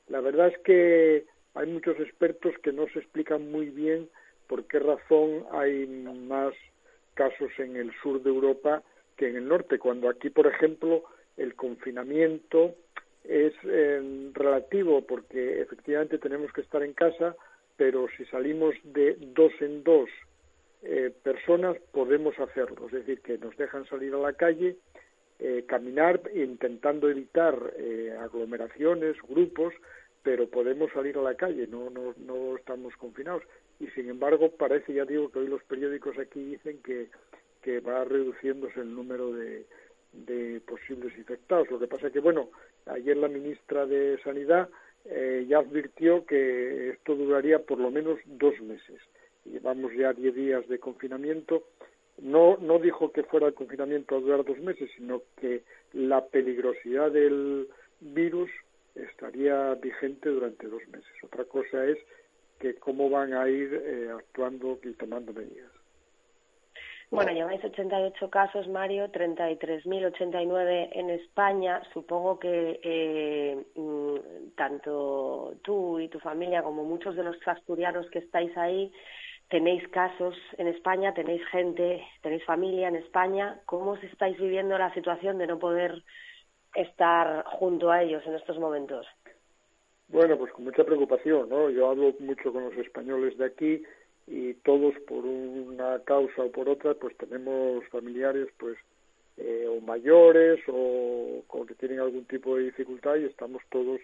S20: La verdad es que hay muchos expertos que no se explican muy bien por qué razón hay más casos en el sur de Europa que en el norte, cuando aquí, por ejemplo, el confinamiento es eh, relativo porque efectivamente tenemos que estar en casa, pero si salimos de dos en dos eh, personas podemos hacerlo, es decir, que nos dejan salir a la calle, eh, caminar intentando evitar aglomeraciones, grupos, pero podemos salir a la calle, no, no, no estamos confinados. Y sin embargo, parece, ya digo, que hoy los periódicos aquí dicen que, que va reduciéndose el número de, de posibles infectados. Lo que pasa es que, bueno, ayer la ministra de Sanidad eh, ya advirtió que esto duraría por lo menos dos meses. Llevamos ya diez días de confinamiento. No, no dijo que fuera el confinamiento a durar dos meses, sino que la peligrosidad del virus estaría vigente durante dos meses. Otra cosa es que cómo van a ir eh, actuando y tomando medidas.
S2: Bueno, lleváis 88 casos, Mario, 33.089 en España. Supongo que eh, mm, tanto tú y tu familia como muchos de los asturianos que estáis ahí tenéis casos en España, tenéis gente, tenéis familia en España. ¿Cómo os estáis viviendo la situación de no poder estar junto a ellos en estos momentos?
S20: Bueno, pues con mucha preocupación, ¿no? Yo hablo mucho con los españoles de aquí y todos por una causa o por otra, pues tenemos familiares, pues, eh, o mayores o que tienen algún tipo de dificultad y estamos todos,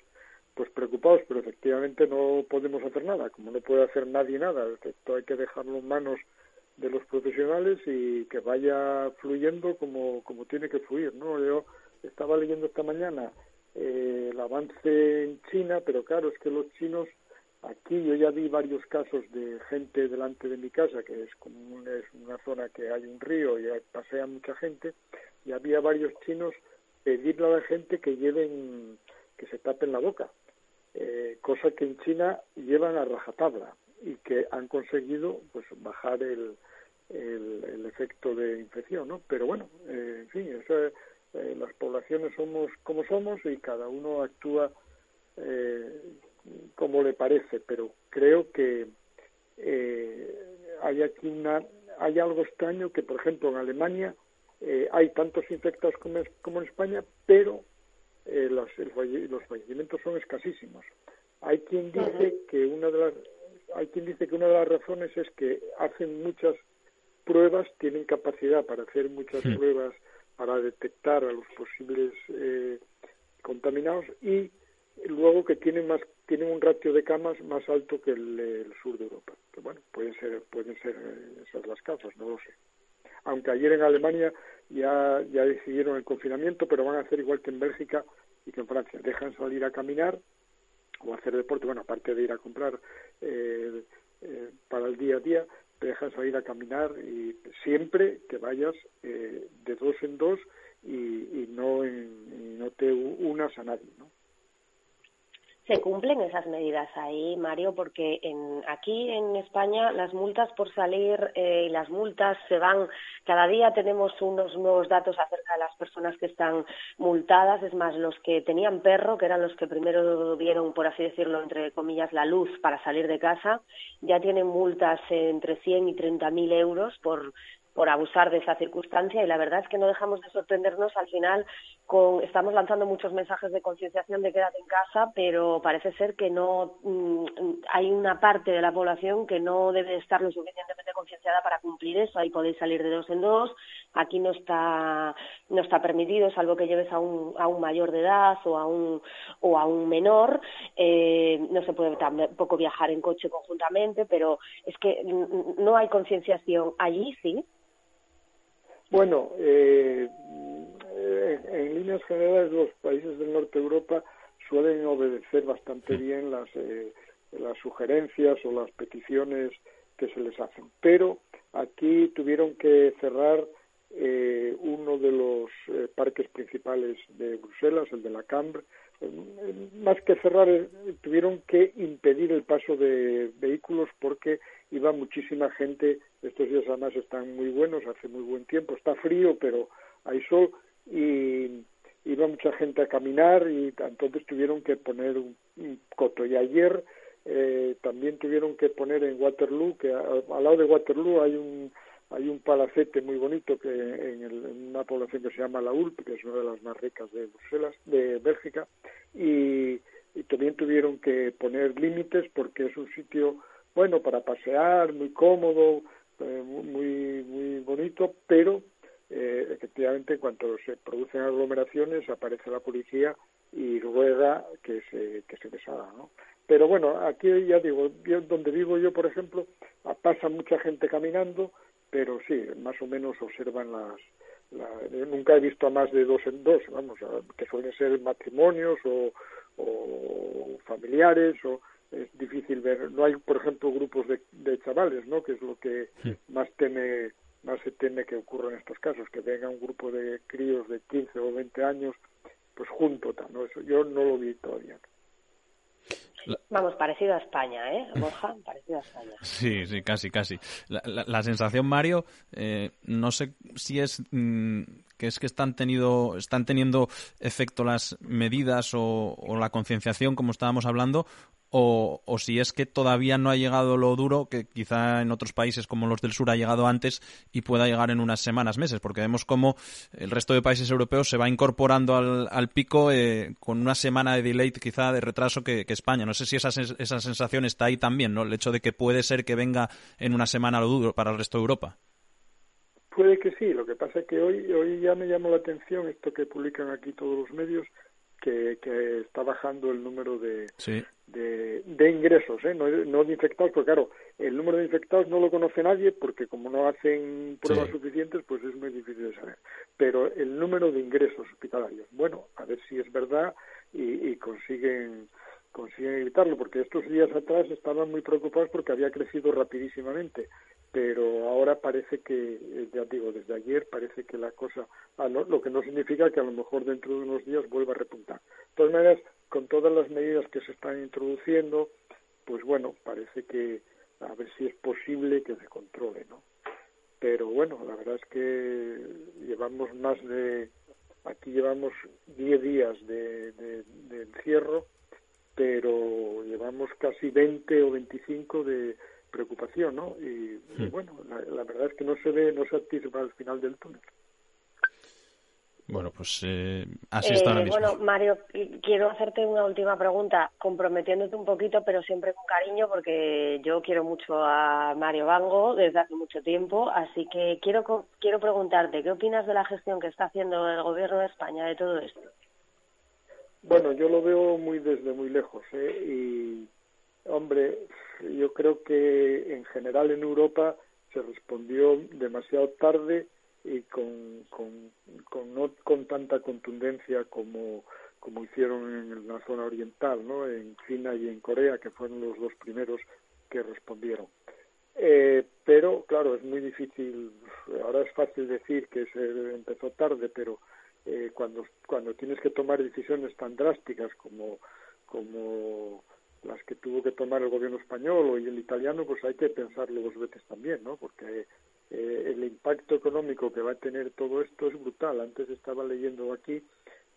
S20: pues, preocupados, pero efectivamente no podemos hacer nada, como no puede hacer nadie nada, esto hay que dejarlo en manos de los profesionales y que vaya fluyendo como, como tiene que fluir, ¿no? Yo estaba leyendo esta mañana eh, el avance en China, pero claro, es que los chinos, aquí yo ya vi varios casos de gente delante de mi casa, que es como es una zona que hay un río y pasea mucha gente, y había varios chinos pedirle a la gente que lleven, que se tapen la boca, eh, cosa que en China llevan a rajatabla y que han conseguido pues bajar el, el, efecto de infección, ¿no? Pero bueno, eh, en fin, eso eh, las poblaciones somos como somos y cada uno actúa eh, como le parece, pero creo que eh, hay aquí una hay algo extraño que por ejemplo en Alemania hay tantos infectados como, como en España, pero los, los fallecimientos son escasísimos. Hay quien dice que una de las hay quien dice que una de las razones es que hacen muchas pruebas, tienen capacidad para hacer muchas pruebas para detectar a los posibles eh, contaminados y luego que tienen más tienen un ratio de camas más alto que el, sur de Europa. Que bueno pueden ser pueden ser eh, esas las causas no lo sé. Aunque ayer en Alemania ya ya decidieron el confinamiento pero van a hacer igual que en Bélgica y que en Francia. Dejan salir a caminar o hacer deporte bueno aparte de ir a comprar eh, para el día a día dejas salir a caminar y siempre que vayas eh, de dos en dos y, no, en, no te unas a nadie, ¿no?
S2: Se cumplen esas medidas ahí, Mario, porque en, aquí en España las multas por salir, eh, las multas se van, cada día tenemos unos nuevos datos acerca de las personas que están multadas, es más, los que tenían perro, que eran los que primero vieron, por así decirlo, entre comillas, la luz para salir de casa, ya tienen multas entre 100 y 30 mil euros por por abusar de esa circunstancia y la verdad es que no dejamos de sorprendernos al final con estamos lanzando muchos mensajes de concienciación de quédate en casa pero parece ser que no mm, hay una parte de la población que no debe estar lo suficientemente concienciada para cumplir eso. Ahí podéis salir de dos en dos. Aquí no está no está permitido salvo que lleves a un a un mayor de edad o a un o a un menor. Eh, no se puede tampoco viajar en coche conjuntamente pero es que no hay concienciación allí sí
S20: bueno, eh, en líneas generales los países del norte de Europa suelen obedecer bastante bien las, eh, las sugerencias o las peticiones que se les hacen, pero aquí tuvieron que cerrar eh, uno de los eh, parques principales de Bruselas, el de la Cambre. Eh, más que cerrar, tuvieron que impedir el paso de vehículos porque iba muchísima gente. Estos días además están muy buenos, hace muy buen tiempo, está frío, pero hay sol y iba mucha gente a caminar y entonces tuvieron que poner un, coto. Y ayer eh, también tuvieron que poner en Waterloo, que al lado de Waterloo hay un hay un palacete muy bonito que en, el, una población que se llama La Ulp, que es una de las más ricas de Bruselas, de Bélgica, y también tuvieron que poner límites porque es un sitio bueno para pasear, muy cómodo, eh, muy muy bonito, pero eh, efectivamente en cuanto se producen aglomeraciones aparece la policía y ruega que se que se deshaga, ¿no? Pero bueno, aquí ya digo, donde vivo yo, por ejemplo, pasa mucha gente caminando, pero sí, más o menos observan las, nunca he visto a más de dos en dos, vamos, que suelen ser matrimonios o, o familiares o es difícil ver, no hay por ejemplo grupos de, de chavales, ¿no? Que es lo que más teme más se teme que ocurra en estos casos, que venga un grupo de críos de 15 o 20 años, pues junto, ¿no? Eso yo no lo vi todavía.
S2: Vamos, parecido a España, ¿eh? Borja, parecido a España.
S1: Sí, sí, casi, casi. La, sensación, Mario, eh, no sé si es mm, que es que están, tenido, están teniendo efecto las medidas o, o la concienciación, como estábamos hablando, o, o, si es que todavía no ha llegado lo duro que quizá en otros países como los del sur ha llegado antes y pueda llegar en unas semanas, meses, porque vemos cómo el resto de países europeos se va incorporando al, al pico eh, con una semana de delay quizá de retraso que, España. No sé si esa, esa sensación está ahí también, ¿no? El hecho de que puede ser que venga en una semana lo duro para el resto de Europa.
S20: Puede que sí, lo que pasa es que hoy, hoy ya me llamó la atención esto que publican aquí todos los medios, que, que está bajando el número de, de, de, ingresos, ¿eh? no, no, de infectados, porque claro, el número de infectados no lo conoce nadie porque como no hacen pruebas suficientes, pues es muy difícil de saber. Pero el número de ingresos hospitalarios, bueno, a ver si es verdad y, y consiguen consiguen evitarlo, porque estos días atrás estaban muy preocupados porque había crecido rapidísimamente, pero ahora parece que, eh, ya digo, desde ayer parece que la cosa, ah, lo que no significa que a lo mejor dentro de unos días vuelva a repuntar. De todas maneras, con todas las medidas que se están introduciendo, pues bueno, parece que a ver si es posible que se controle, ¿no? Pero bueno, la verdad es que llevamos más de, aquí llevamos 10 días de, de, de encierro, pero llevamos casi 20 o 25 de preocupación, ¿no? Y, hmm. bueno, la, verdad es que no se ve, no se atisba al final del túnel.
S1: Bueno, pues eh, así está
S2: eh, Bueno, Mario, quiero hacerte una última pregunta, comprometiéndote un poquito, pero siempre con cariño, porque yo quiero mucho a Mario Bango desde hace mucho tiempo, así que quiero quiero preguntarte, ¿qué opinas de la gestión que está haciendo el Gobierno de España de todo esto?
S20: Bueno, yo lo veo muy desde muy lejos, ¿eh? Y, hombre, yo creo que en general en Europa se respondió demasiado tarde y con, con, no con tanta contundencia como, como hicieron en la zona oriental, ¿no? En China y en Corea, que fueron los dos primeros que respondieron. Eh, pero, claro, es muy difícil, ahora es fácil decir que se empezó tarde, pero eh, cuando, cuando tienes que tomar decisiones tan drásticas como, como las que tuvo que tomar el gobierno español o el italiano, pues hay que pensarlo dos veces también, ¿no? Porque eh, el impacto económico que va a tener todo esto es brutal. Antes estaba leyendo aquí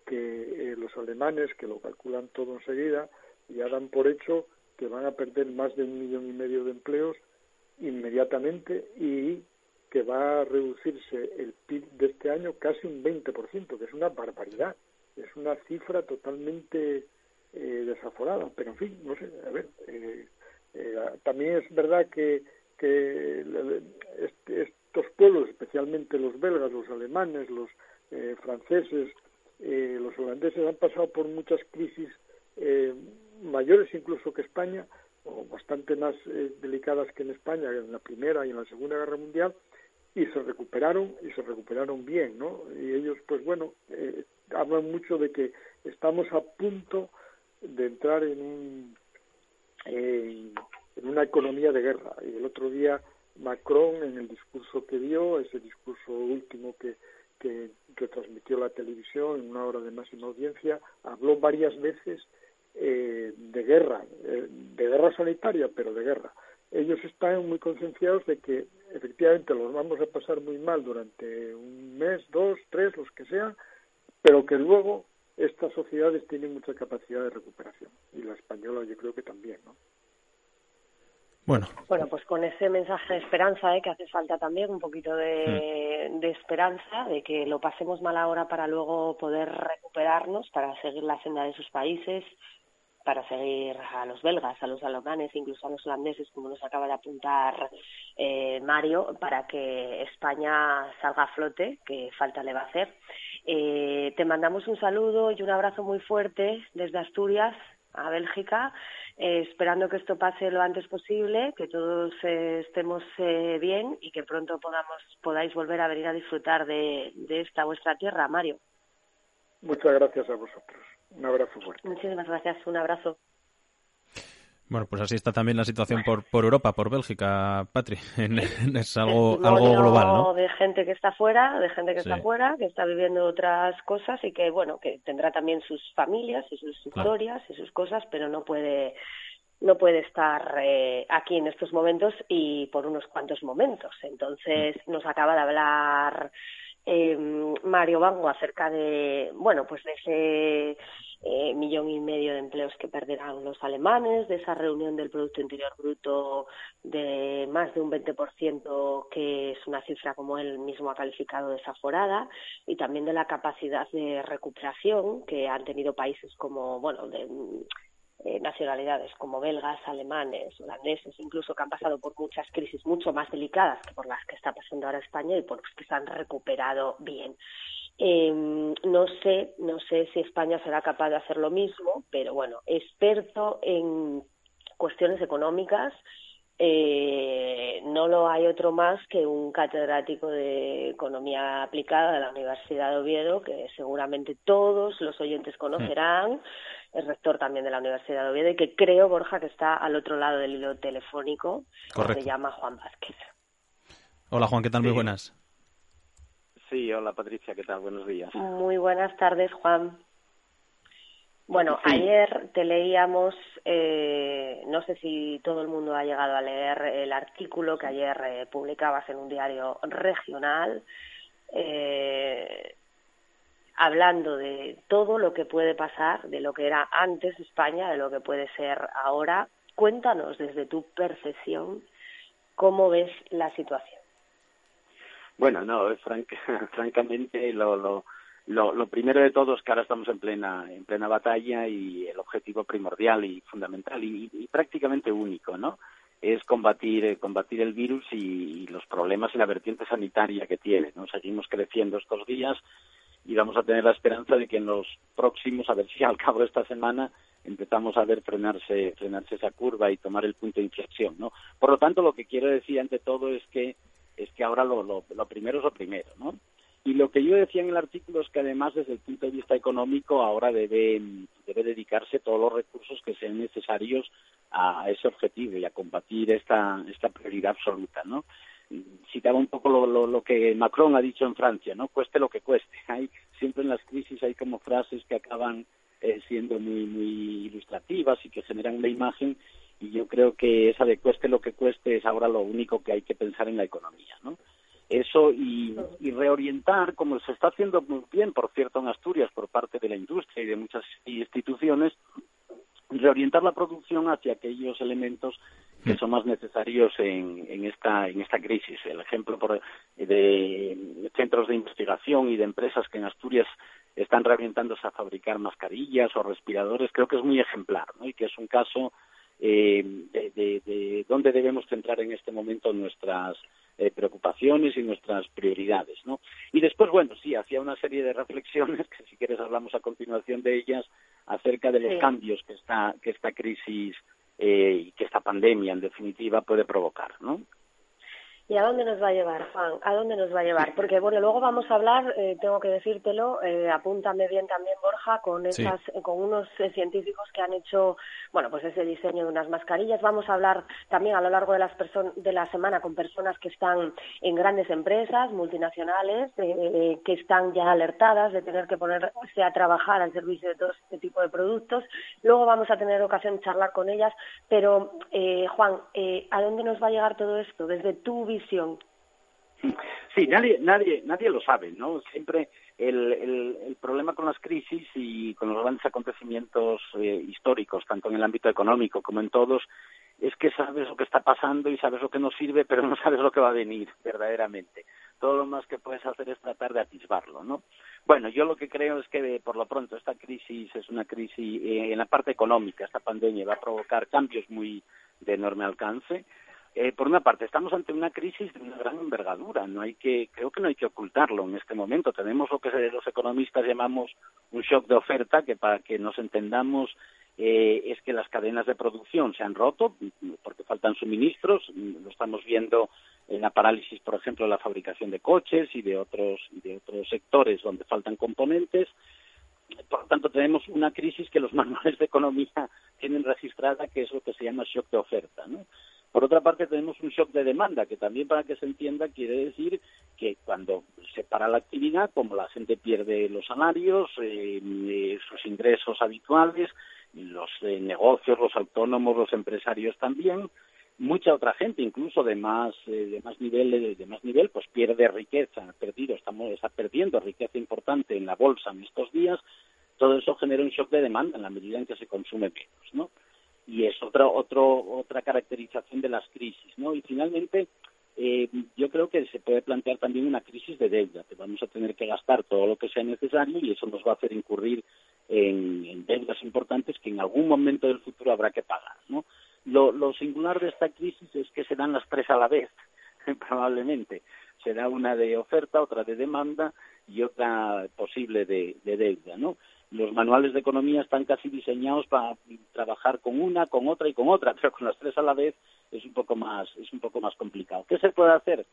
S20: que eh, los alemanes, que lo calculan todo enseguida, ya dan por hecho que van a perder más de un millón y medio de empleos inmediatamente y que va a reducirse el PIB de este año casi un 20%, que es una barbaridad. Es una cifra totalmente eh, desaforada, pero en fin, no sé, a ver, eh, eh, también es verdad que, que este, estos pueblos, especialmente los belgas, los alemanes, los eh, franceses, los holandeses han pasado por muchas crisis mayores incluso que España, o bastante más delicadas que en España en la Primera y en la Segunda Guerra Mundial, y se recuperaron y se recuperaron bien, ¿no? Y ellos, pues bueno, eh, hablan mucho de que estamos a punto de entrar en, un, en, una economía de guerra. Y el otro día Macron en el discurso que dio, ese discurso último que, que retransmitió la televisión en una hora de máxima audiencia, habló varias veces eh, de guerra, eh, de guerra sanitaria, pero de guerra. Ellos están muy concienciados de que efectivamente los vamos a pasar muy mal durante un mes, dos, tres, los que sean, pero que luego estas sociedades tienen mucha capacidad de recuperación y la española yo creo que también, ¿no?
S1: Bueno.
S2: Bueno, pues con ese mensaje de esperanza, ¿eh? que hace falta también un poquito de, de, esperanza, de que lo pasemos mal ahora para luego poder recuperarnos, para seguir la senda de sus países, para seguir a los belgas, a los alemanes, incluso a los holandeses, como nos acaba de apuntar eh, Mario, para que España salga a flote, que falta le va a hacer. Eh, te mandamos un saludo y un abrazo muy fuerte desde Asturias a Bélgica, eh, esperando que esto pase lo antes posible, que todos eh, estemos eh, bien y que pronto podamos podáis volver a venir a disfrutar de, de esta vuestra tierra, Mario.
S20: Muchas gracias a vosotros. Un abrazo fuerte.
S2: Muchísimas gracias. Un abrazo.
S1: Bueno, pues así está también la situación por, por Europa, por Bélgica, Patri. es algo, algo global, ¿no?
S2: De gente que está fuera, de gente que sí. está fuera, que está viviendo otras cosas y que, bueno, que tendrá también sus familias y sus historias claro. y sus cosas, pero no puede no puede estar eh, aquí en estos momentos y por unos cuantos momentos. Entonces nos acaba de hablar eh, Mario Bango acerca de, bueno, pues de ese eh, millón y medio de empleos que perderán los alemanes, de esa reunión del Producto Interior Bruto de más de un 20%, que es una cifra como él mismo ha calificado desaforada, y también de la capacidad de recuperación que han tenido países como, bueno, de eh, nacionalidades como belgas, alemanes, holandeses, incluso que han pasado por muchas crisis mucho más delicadas que por las que está pasando ahora España y por las que se han recuperado bien. Eh, no sé, no sé si España será capaz de hacer lo mismo, pero bueno, experto en cuestiones económicas, eh, no lo hay otro más que un catedrático de economía aplicada de la Universidad de Oviedo, que seguramente todos los oyentes conocerán, es rector también de la Universidad de Oviedo y que creo, Borja, que está al otro lado del hilo telefónico,
S1: Correcto.
S2: se llama Juan Vázquez.
S1: Hola Juan, ¿qué tal?
S21: Sí.
S1: Muy buenas.
S21: Sí, hola Patricia, ¿qué tal? Buenos días.
S2: Muy buenas tardes, Juan. Bueno,
S21: Sí.
S2: ayer te leíamos, eh, no sé si todo el mundo ha llegado a leer el artículo que ayer eh, publicabas en un diario regional, eh, hablando de todo lo que puede pasar, de lo que era antes España, de lo que puede ser ahora. Cuéntanos desde tu percepción cómo ves la situación.
S21: Bueno, no, franc francamente lo, lo, lo, lo, primero de todo es que ahora estamos en plena, en plena batalla y el objetivo primordial y fundamental y, y prácticamente único, ¿no? Es combatir, eh, combatir el virus y, y, los problemas y la vertiente sanitaria que tiene, ¿no? Seguimos creciendo estos días y vamos a tener la esperanza de que en los próximos, a ver si al cabo de esta semana empezamos a ver frenarse, frenarse esa curva y tomar el punto de inflexión, ¿no? Por lo tanto, lo que quiero decir ante todo es que es que ahora lo, lo, lo primero es lo primero, ¿no? Y lo que yo decía en el artículo es que además desde el punto de vista económico ahora debe, debe dedicarse todos los recursos que sean necesarios a ese objetivo y a combatir esta, esta prioridad absoluta, ¿no? Citaba un poco lo, lo, lo que Macron ha dicho en Francia, ¿no? Cueste lo que cueste. Hay, siempre en las crisis hay como frases que acaban eh, siendo muy, muy ilustrativas y que generan una imagen y yo creo que esa de cueste lo que cueste es ahora lo único que hay que pensar en la economía, ¿no? Eso y, y, reorientar, como se está haciendo muy bien, por cierto, en Asturias por parte de la industria y de muchas instituciones, reorientar la producción hacia aquellos elementos que son más necesarios en, en esta en esta crisis. El ejemplo por, de centros de investigación y de empresas que en Asturias están reorientándose a fabricar mascarillas o respiradores, creo que es muy ejemplar, ¿no? Y que es un caso eh, de, de, de dónde debemos centrar en este momento nuestras eh, preocupaciones y nuestras prioridades, ¿no? Y después, bueno, sí, hacía una serie de reflexiones que si quieres hablamos a continuación de ellas acerca de los
S2: Sí.
S21: cambios que esta que esta crisis eh, y que esta pandemia en definitiva puede provocar, ¿no?
S2: ¿Y a dónde nos va a llevar, Juan? ¿A dónde nos va a llevar? Porque, bueno, luego vamos a hablar, eh, tengo que decírtelo, eh, apúntame bien también, Borja, con, esas, eh, con unos eh, científicos que han hecho, bueno, pues ese diseño de unas mascarillas. Vamos a hablar también a lo largo de, las de la semana con personas que están en grandes empresas, multinacionales, eh, que están ya alertadas de tener que ponerse a trabajar al servicio de todo este tipo de productos. Luego vamos a tener ocasión de charlar con ellas, pero, Juan, ¿a dónde nos va a llegar todo esto? Desde tu
S21: Sí, nadie, nadie, nadie lo sabe, ¿no? Siempre el, el, problema con las crisis y con los grandes acontecimientos eh, históricos, tanto en el ámbito económico como en todos, es que sabes lo que está pasando y sabes lo que nos sirve, pero no sabes lo que va a venir verdaderamente. Todo lo más que puedes hacer es tratar de atisbarlo, ¿no? Bueno, yo lo que creo es que por lo pronto esta crisis es una crisis eh, en la parte económica, esta pandemia va a provocar cambios muy de enorme alcance eh, por una parte, estamos ante una crisis de una gran envergadura. No hay que, creo que no hay que ocultarlo en este momento. Tenemos lo que los economistas llamamos un shock de oferta, que para que nos entendamos eh, es que las cadenas de producción se han roto porque faltan suministros. Lo estamos viendo en la parálisis, por ejemplo, de la fabricación de coches y de otros, de otros sectores donde faltan componentes. Por lo tanto, tenemos una crisis que los manuales de economía tienen registrada, que es lo que se llama shock de oferta. ¿no? Por otra parte, tenemos un shock de demanda, que también para que se entienda quiere decir que cuando se para la actividad, como la gente pierde los salarios, eh, eh, sus ingresos habituales, los eh, negocios, los autónomos, los empresarios también, mucha otra gente, incluso de más de más nivel de, más nivel, pues pierde riqueza, ha perdido, estamos está perdiendo riqueza importante en la bolsa en estos días. Todo eso genera un shock de demanda en la medida en que se consume menos, ¿no? Y es otra otro, otra caracterización de las crisis no y finalmente eh, yo creo que se puede plantear también una crisis de deuda que vamos a tener que gastar todo lo que sea necesario y eso nos va a hacer incurrir en, deudas importantes que en algún momento del futuro habrá que pagar no lo, singular de esta crisis es que se dan las tres a la vez probablemente. Será una de oferta otra de demanda y otra posible de, de deuda no los manuales de economía están casi diseñados para trabajar con una, con otra y con otra, pero con las tres a la vez es un poco más, es un poco más complicado. ¿Qué se puede hacer?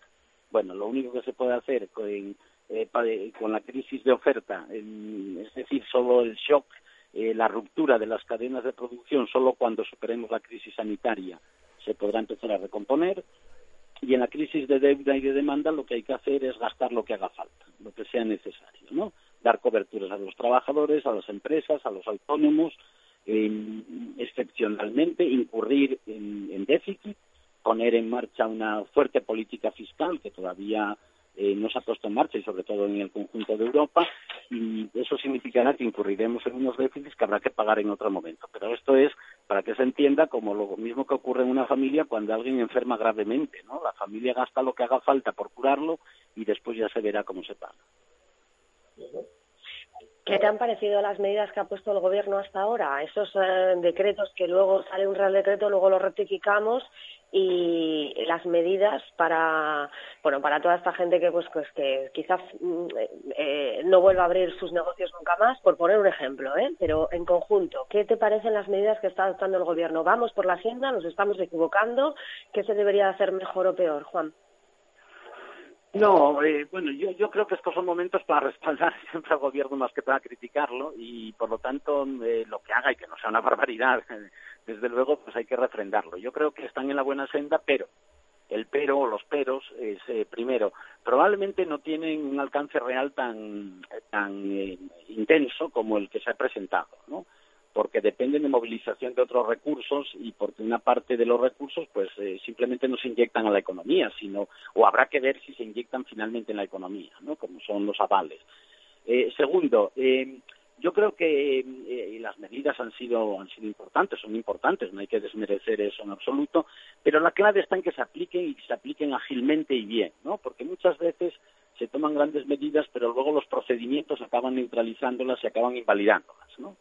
S21: Bueno, lo único que se puede hacer con, eh, con la crisis de oferta, es decir, solo el shock, eh, la ruptura de las cadenas de producción, solo cuando superemos la crisis sanitaria se podrá empezar a recomponer. Y en la crisis de deuda y de demanda lo que hay que hacer es gastar lo que haga falta, lo que sea necesario, ¿no? Dar coberturas a los trabajadores, a las empresas, a los autónomos, excepcionalmente incurrir en, déficit, poner en marcha una fuerte política fiscal que todavía eh, no se ha puesto en marcha y sobre todo en el conjunto de Europa y eso significará que incurriremos en unos déficits que habrá que pagar en otro momento. Pero esto es para que se entienda como lo mismo que ocurre en una familia cuando alguien enferma gravemente, ¿no? La familia gasta lo que haga falta por curarlo y después ya se verá cómo se paga.
S2: ¿Qué te han parecido las medidas que ha puesto el gobierno hasta ahora? Esos eh, decretos que luego sale un real decreto, luego lo rectificamos y las medidas para bueno para toda esta gente que pues, pues que quizás mm, eh, no vuelva a abrir sus negocios nunca más por poner un ejemplo ¿eh? pero en conjunto qué te parecen las medidas que está adoptando el gobierno vamos por la hacienda nos estamos equivocando qué se debería hacer mejor o peor Juan
S21: no, eh, bueno, yo, yo creo que estos son momentos para respaldar siempre al gobierno más que para criticarlo y por lo tanto eh, lo que haga y que no sea una barbaridad, desde luego pues hay que refrendarlo. Yo creo que están en la buena senda, pero el pero o los peros es eh, primero probablemente no tienen un alcance real tan tan intenso como el que se ha presentado, ¿no? Porque dependen de movilización de otros recursos y porque una parte de los recursos pues eh, simplemente no se inyectan a la economía, sino o habrá que ver si se inyectan finalmente en la economía, ¿no? Como son los avales. Eh, segundo, eh, yo creo que eh, las medidas han sido han sido importantes, son importantes, no hay que desmerecer eso en absoluto, pero la clave está en que se apliquen y se apliquen ágilmente y bien, ¿no? Porque muchas veces se toman grandes medidas, pero luego los procedimientos acaban neutralizándolas y acaban invalidándolas, ¿no?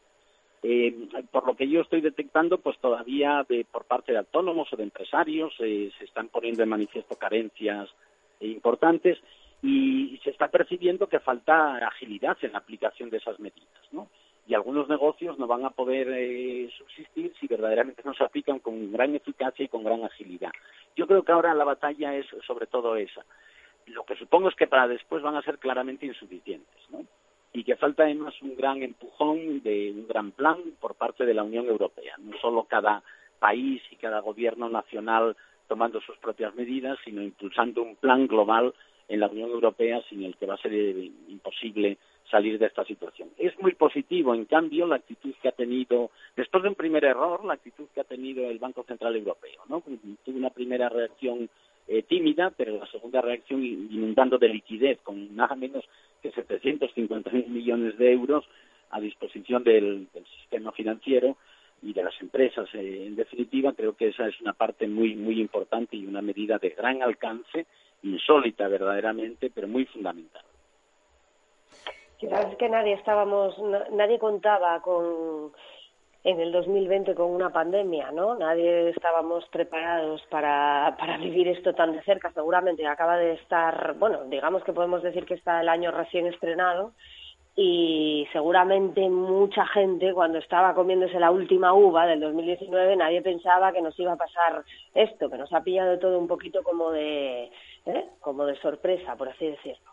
S21: Eh, por lo que yo estoy detectando, pues todavía por parte de autónomos o de empresarios eh, se están poniendo en manifiesto carencias importantes y se está percibiendo que falta agilidad en la aplicación de esas medidas, ¿no? y algunos negocios no van a poder eh, subsistir si verdaderamente no se aplican con gran eficacia y con gran agilidad. Yo creo que ahora la batalla es sobre todo esa. Lo que supongo es que para después van a ser claramente insuficientes, ¿no? Y que falta además un gran empujón de un gran plan por parte de la Unión Europea, no solo cada país y cada gobierno nacional tomando sus propias medidas, sino impulsando un plan global en la Unión Europea sin el que va a ser eh, imposible salir de esta situación. Es muy positivo, en cambio, la actitud que ha tenido, después de un primer error, la actitud que ha tenido el Banco Central Europeo. ¿no? Tuvo una primera reacción eh, tímida, pero la segunda reacción inundando de liquidez, con nada menos que 750.000 millones de euros a disposición del, sistema financiero y de las empresas. Eh, en definitiva, creo que esa es una parte muy, muy importante y una medida de gran alcance, insólita verdaderamente, pero muy fundamental.
S2: Sabes que nadie estábamos, nadie contaba con en el 2020 con una pandemia, ¿no? Nadie estábamos preparados para, para vivir esto tan de cerca. Seguramente acaba de estar, bueno, digamos que podemos decir que está el año recién estrenado y seguramente mucha gente cuando estaba comiéndose la última uva del 2019 nadie pensaba que nos iba a pasar esto, que nos ha pillado todo un poquito como de, ¿eh? como de sorpresa, por así decirlo.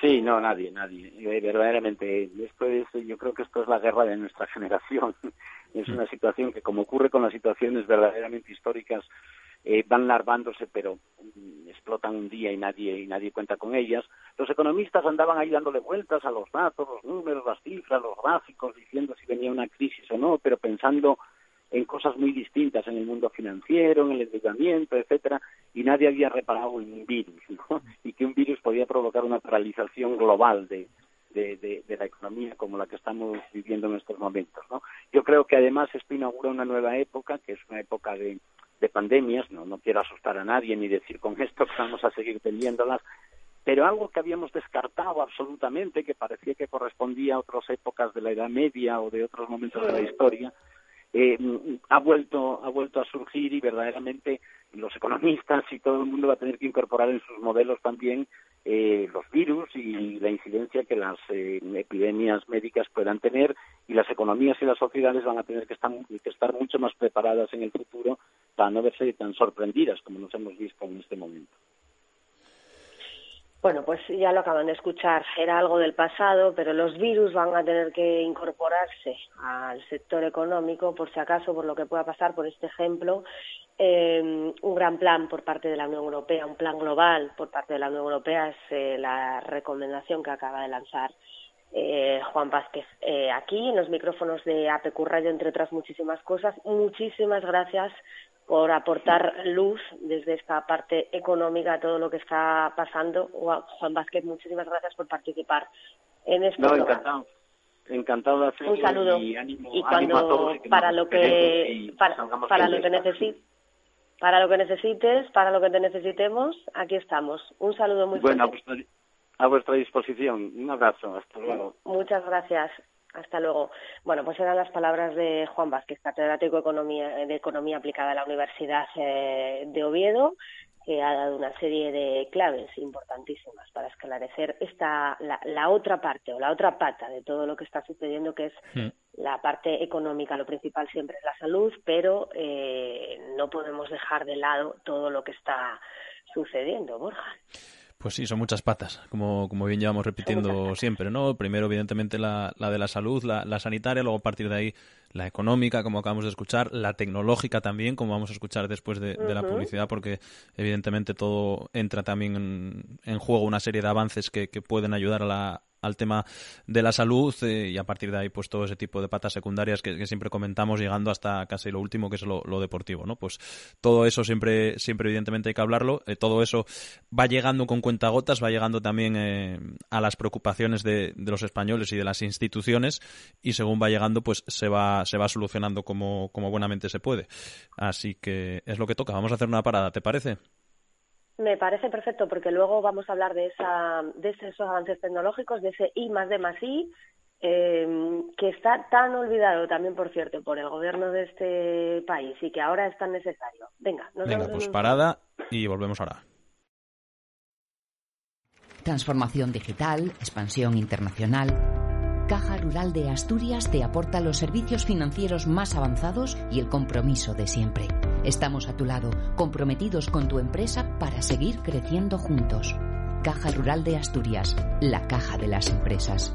S21: Sí, no, nadie, nadie. Eh, verdaderamente, esto es, yo creo que esto es la guerra de nuestra generación. es una situación que, como ocurre con las situaciones verdaderamente históricas, eh, van larvándose, pero mm, explotan un día y nadie y nadie cuenta con ellas. Los economistas andaban ahí dándole vueltas a los datos, los números, las cifras, los gráficos, diciendo si venía una crisis o no, pero pensando en cosas muy distintas en el mundo financiero, en el endeudamiento, etcétera, y nadie había reparado en un virus, ¿no? Y que un virus podía provocar una paralización global de, de, de, la economía como la que estamos viviendo en estos momentos, ¿no? Yo creo que además esto inaugura una nueva época, que es una época de, de pandemias, no, no quiero asustar a nadie ni decir con esto que vamos a seguir teniéndolas, pero algo que habíamos descartado absolutamente, que parecía que correspondía a otras épocas de la Edad Media o de otros momentos de la historia, eh, ha vuelto ha vuelto a surgir y verdaderamente los economistas y todo el mundo va a tener que incorporar en sus modelos también eh, los virus y la incidencia que las eh, epidemias médicas puedan tener y las economías y las sociedades van a tener que estar, que estar mucho más preparadas en el futuro para no verse tan sorprendidas como nos hemos visto en este momento.
S2: Bueno, pues ya lo acaban de escuchar, era algo del pasado, pero los virus van a tener que incorporarse al sector económico, por si acaso, por lo que pueda pasar, por este ejemplo, eh, un gran plan por parte de la Unión Europea, un plan global por parte de la Unión Europea, es eh, la recomendación que acaba de lanzar eh, Juan Vázquez. Eh, aquí, en los micrófonos de APQ Radio, entre otras muchísimas cosas, muchísimas gracias por aportar luz desde esta parte económica a todo lo que está pasando. Juan Vázquez, muchísimas gracias por participar en este
S21: no, encantado. Encantado de hacerlo
S2: Un saludo.
S21: Y, ánimo,
S2: y cuando,
S21: a todos
S2: para lo que, para, para lo que necesites, para lo que necesites, para lo que te necesitemos, aquí estamos. Un saludo muy
S21: bueno,
S2: fuerte.
S21: Bueno, a vuestra disposición. Un abrazo. Hasta luego.
S2: Muchas gracias. Hasta luego. Bueno, pues eran las palabras de Juan Vázquez, catedrático de Economía, de Economía Aplicada a la Universidad eh, de Oviedo, que ha dado una serie de claves importantísimas para esclarecer esta, la, la, otra parte o la otra pata de todo lo que está sucediendo, que es
S1: Hmm.
S2: la parte económica. Lo principal siempre es la salud, pero eh, no podemos dejar de lado todo lo que está sucediendo, Borja.
S1: Pues sí, son muchas patas, como, como bien llevamos repitiendo siempre, ¿no? Primero, evidentemente, la, la de la salud, la, la, sanitaria, luego a partir de ahí la económica, como acabamos de escuchar, la tecnológica también, como vamos a escuchar después de, de la publicidad, porque evidentemente todo entra también en, en juego una serie de avances que, que pueden ayudar a la, al tema de la salud eh, y a partir de ahí pues todo ese tipo de patas secundarias que, siempre comentamos llegando hasta casi lo último que es lo, lo, deportivo no pues todo eso siempre siempre evidentemente hay que hablarlo. Eh, todo eso va llegando con cuentagotas va llegando también eh, a las preocupaciones de, de, los españoles y de las instituciones y según va llegando pues se va se va solucionando como, como buenamente se puede. Así que es lo que toca. Vamos a hacer una parada te parece
S2: Me parece perfecto porque luego vamos a hablar de, esa, de esos avances tecnológicos, de ese I más D más I, eh, que está tan olvidado también, por cierto, por el gobierno de este país y que ahora es tan necesario. Venga, nos
S1: Venga, pues parada y volvemos ahora.
S22: Transformación digital, expansión internacional. Caja Rural de Asturias te aporta los servicios financieros más avanzados y el compromiso de siempre. Estamos a tu lado, comprometidos con tu empresa para seguir creciendo juntos. Caja Rural de Asturias, la caja de las empresas.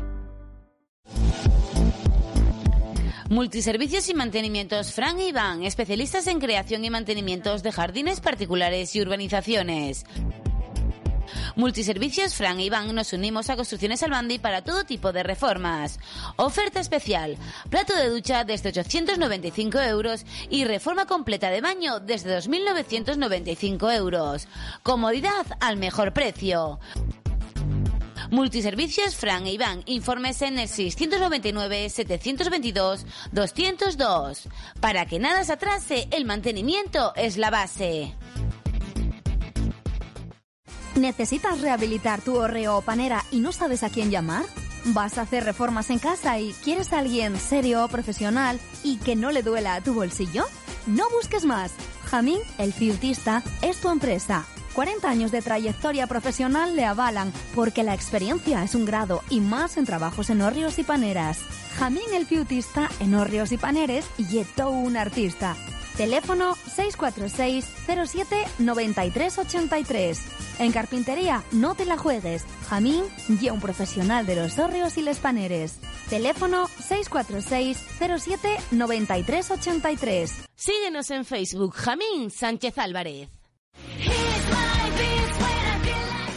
S6: Multiservicios y mantenimientos Fran y Iván, especialistas en creación y mantenimientos de jardines particulares y urbanizaciones. Multiservicios Fran e Iván nos unimos a Construcciones Albandi para todo tipo de reformas. Oferta especial. Plato de ducha desde 895 euros y reforma completa de baño desde 2.995 euros. Comodidad al mejor precio. Multiservicios Fran e Iván. Informes en el 699-722-202. Para que nada se atrase, el mantenimiento es la base.
S23: ¿Necesitas rehabilitar tu horreo o panera y no sabes a quién llamar? ¿Vas a hacer reformas en casa y quieres a alguien serio, profesional y que no le duela a tu bolsillo? No busques más. Jamín, el fiutista, es tu empresa. 40 años de trayectoria profesional le avalan porque la experiencia es un grado y más en trabajos en horrios y paneras. Jamín el fiutista en horrios y paneres y todo un artista. Teléfono 646 07 9383. En carpintería, no te la juegues. Jamín, ya un profesional de los hórreos y les paneres. Teléfono 646 07 9383.
S6: Síguenos en Facebook, Jamín Sánchez Álvarez.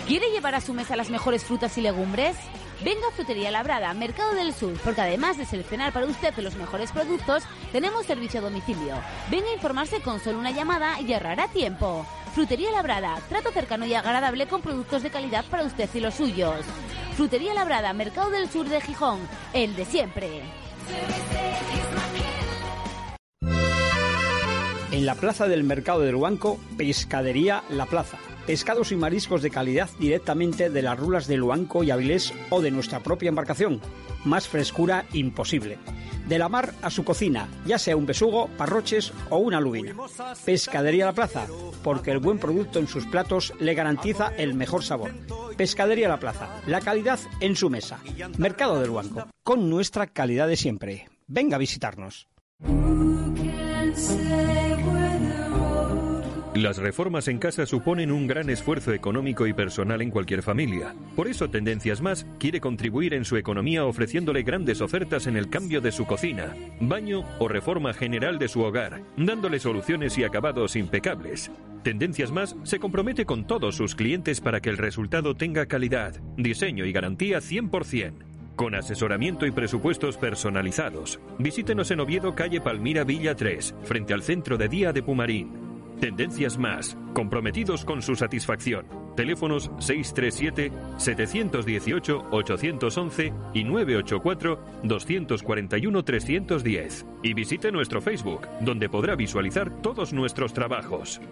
S6: ¿Quiere llevar a su mesa las mejores frutas y legumbres? Venga a Frutería Labrada, Mercado del Sur, porque además de seleccionar para usted los mejores productos, tenemos servicio a domicilio. Venga a informarse con solo una llamada y ahorrará tiempo. Frutería Labrada, trato cercano y agradable con productos de calidad para usted y los suyos. Frutería Labrada, Mercado del Sur de Gijón, el de siempre.
S24: En la plaza del Mercado del Huanco, Pescadería La Plaza. Pescados y mariscos de calidad directamente de las rulas de Luanco y Avilés o de nuestra propia embarcación. Más frescura imposible. De la mar a su cocina, ya sea un besugo, parroches o una lubina. Pescadería La Plaza, porque el buen producto en sus platos le garantiza el mejor sabor. Pescadería La Plaza, la calidad en su mesa. Mercado del Huanco, con nuestra calidad de siempre. Venga a visitarnos.
S25: Las reformas en casa suponen un gran esfuerzo económico y personal en cualquier familia. Por eso Tendencias Más quiere contribuir en su economía ofreciéndole grandes ofertas en el cambio de su cocina, baño o reforma general de su hogar, dándole soluciones y acabados impecables. Tendencias Más se compromete con todos sus clientes para que el resultado tenga calidad, diseño y garantía 100%. Con asesoramiento y presupuestos personalizados. Visítenos en Oviedo, calle Palmira Villa 3, frente al centro de día de Pumarín. Tendencias Más, comprometidos con su satisfacción. Teléfonos 637-718-811 y 984-241-310. Y visite nuestro Facebook, donde podrá visualizar todos nuestros trabajos.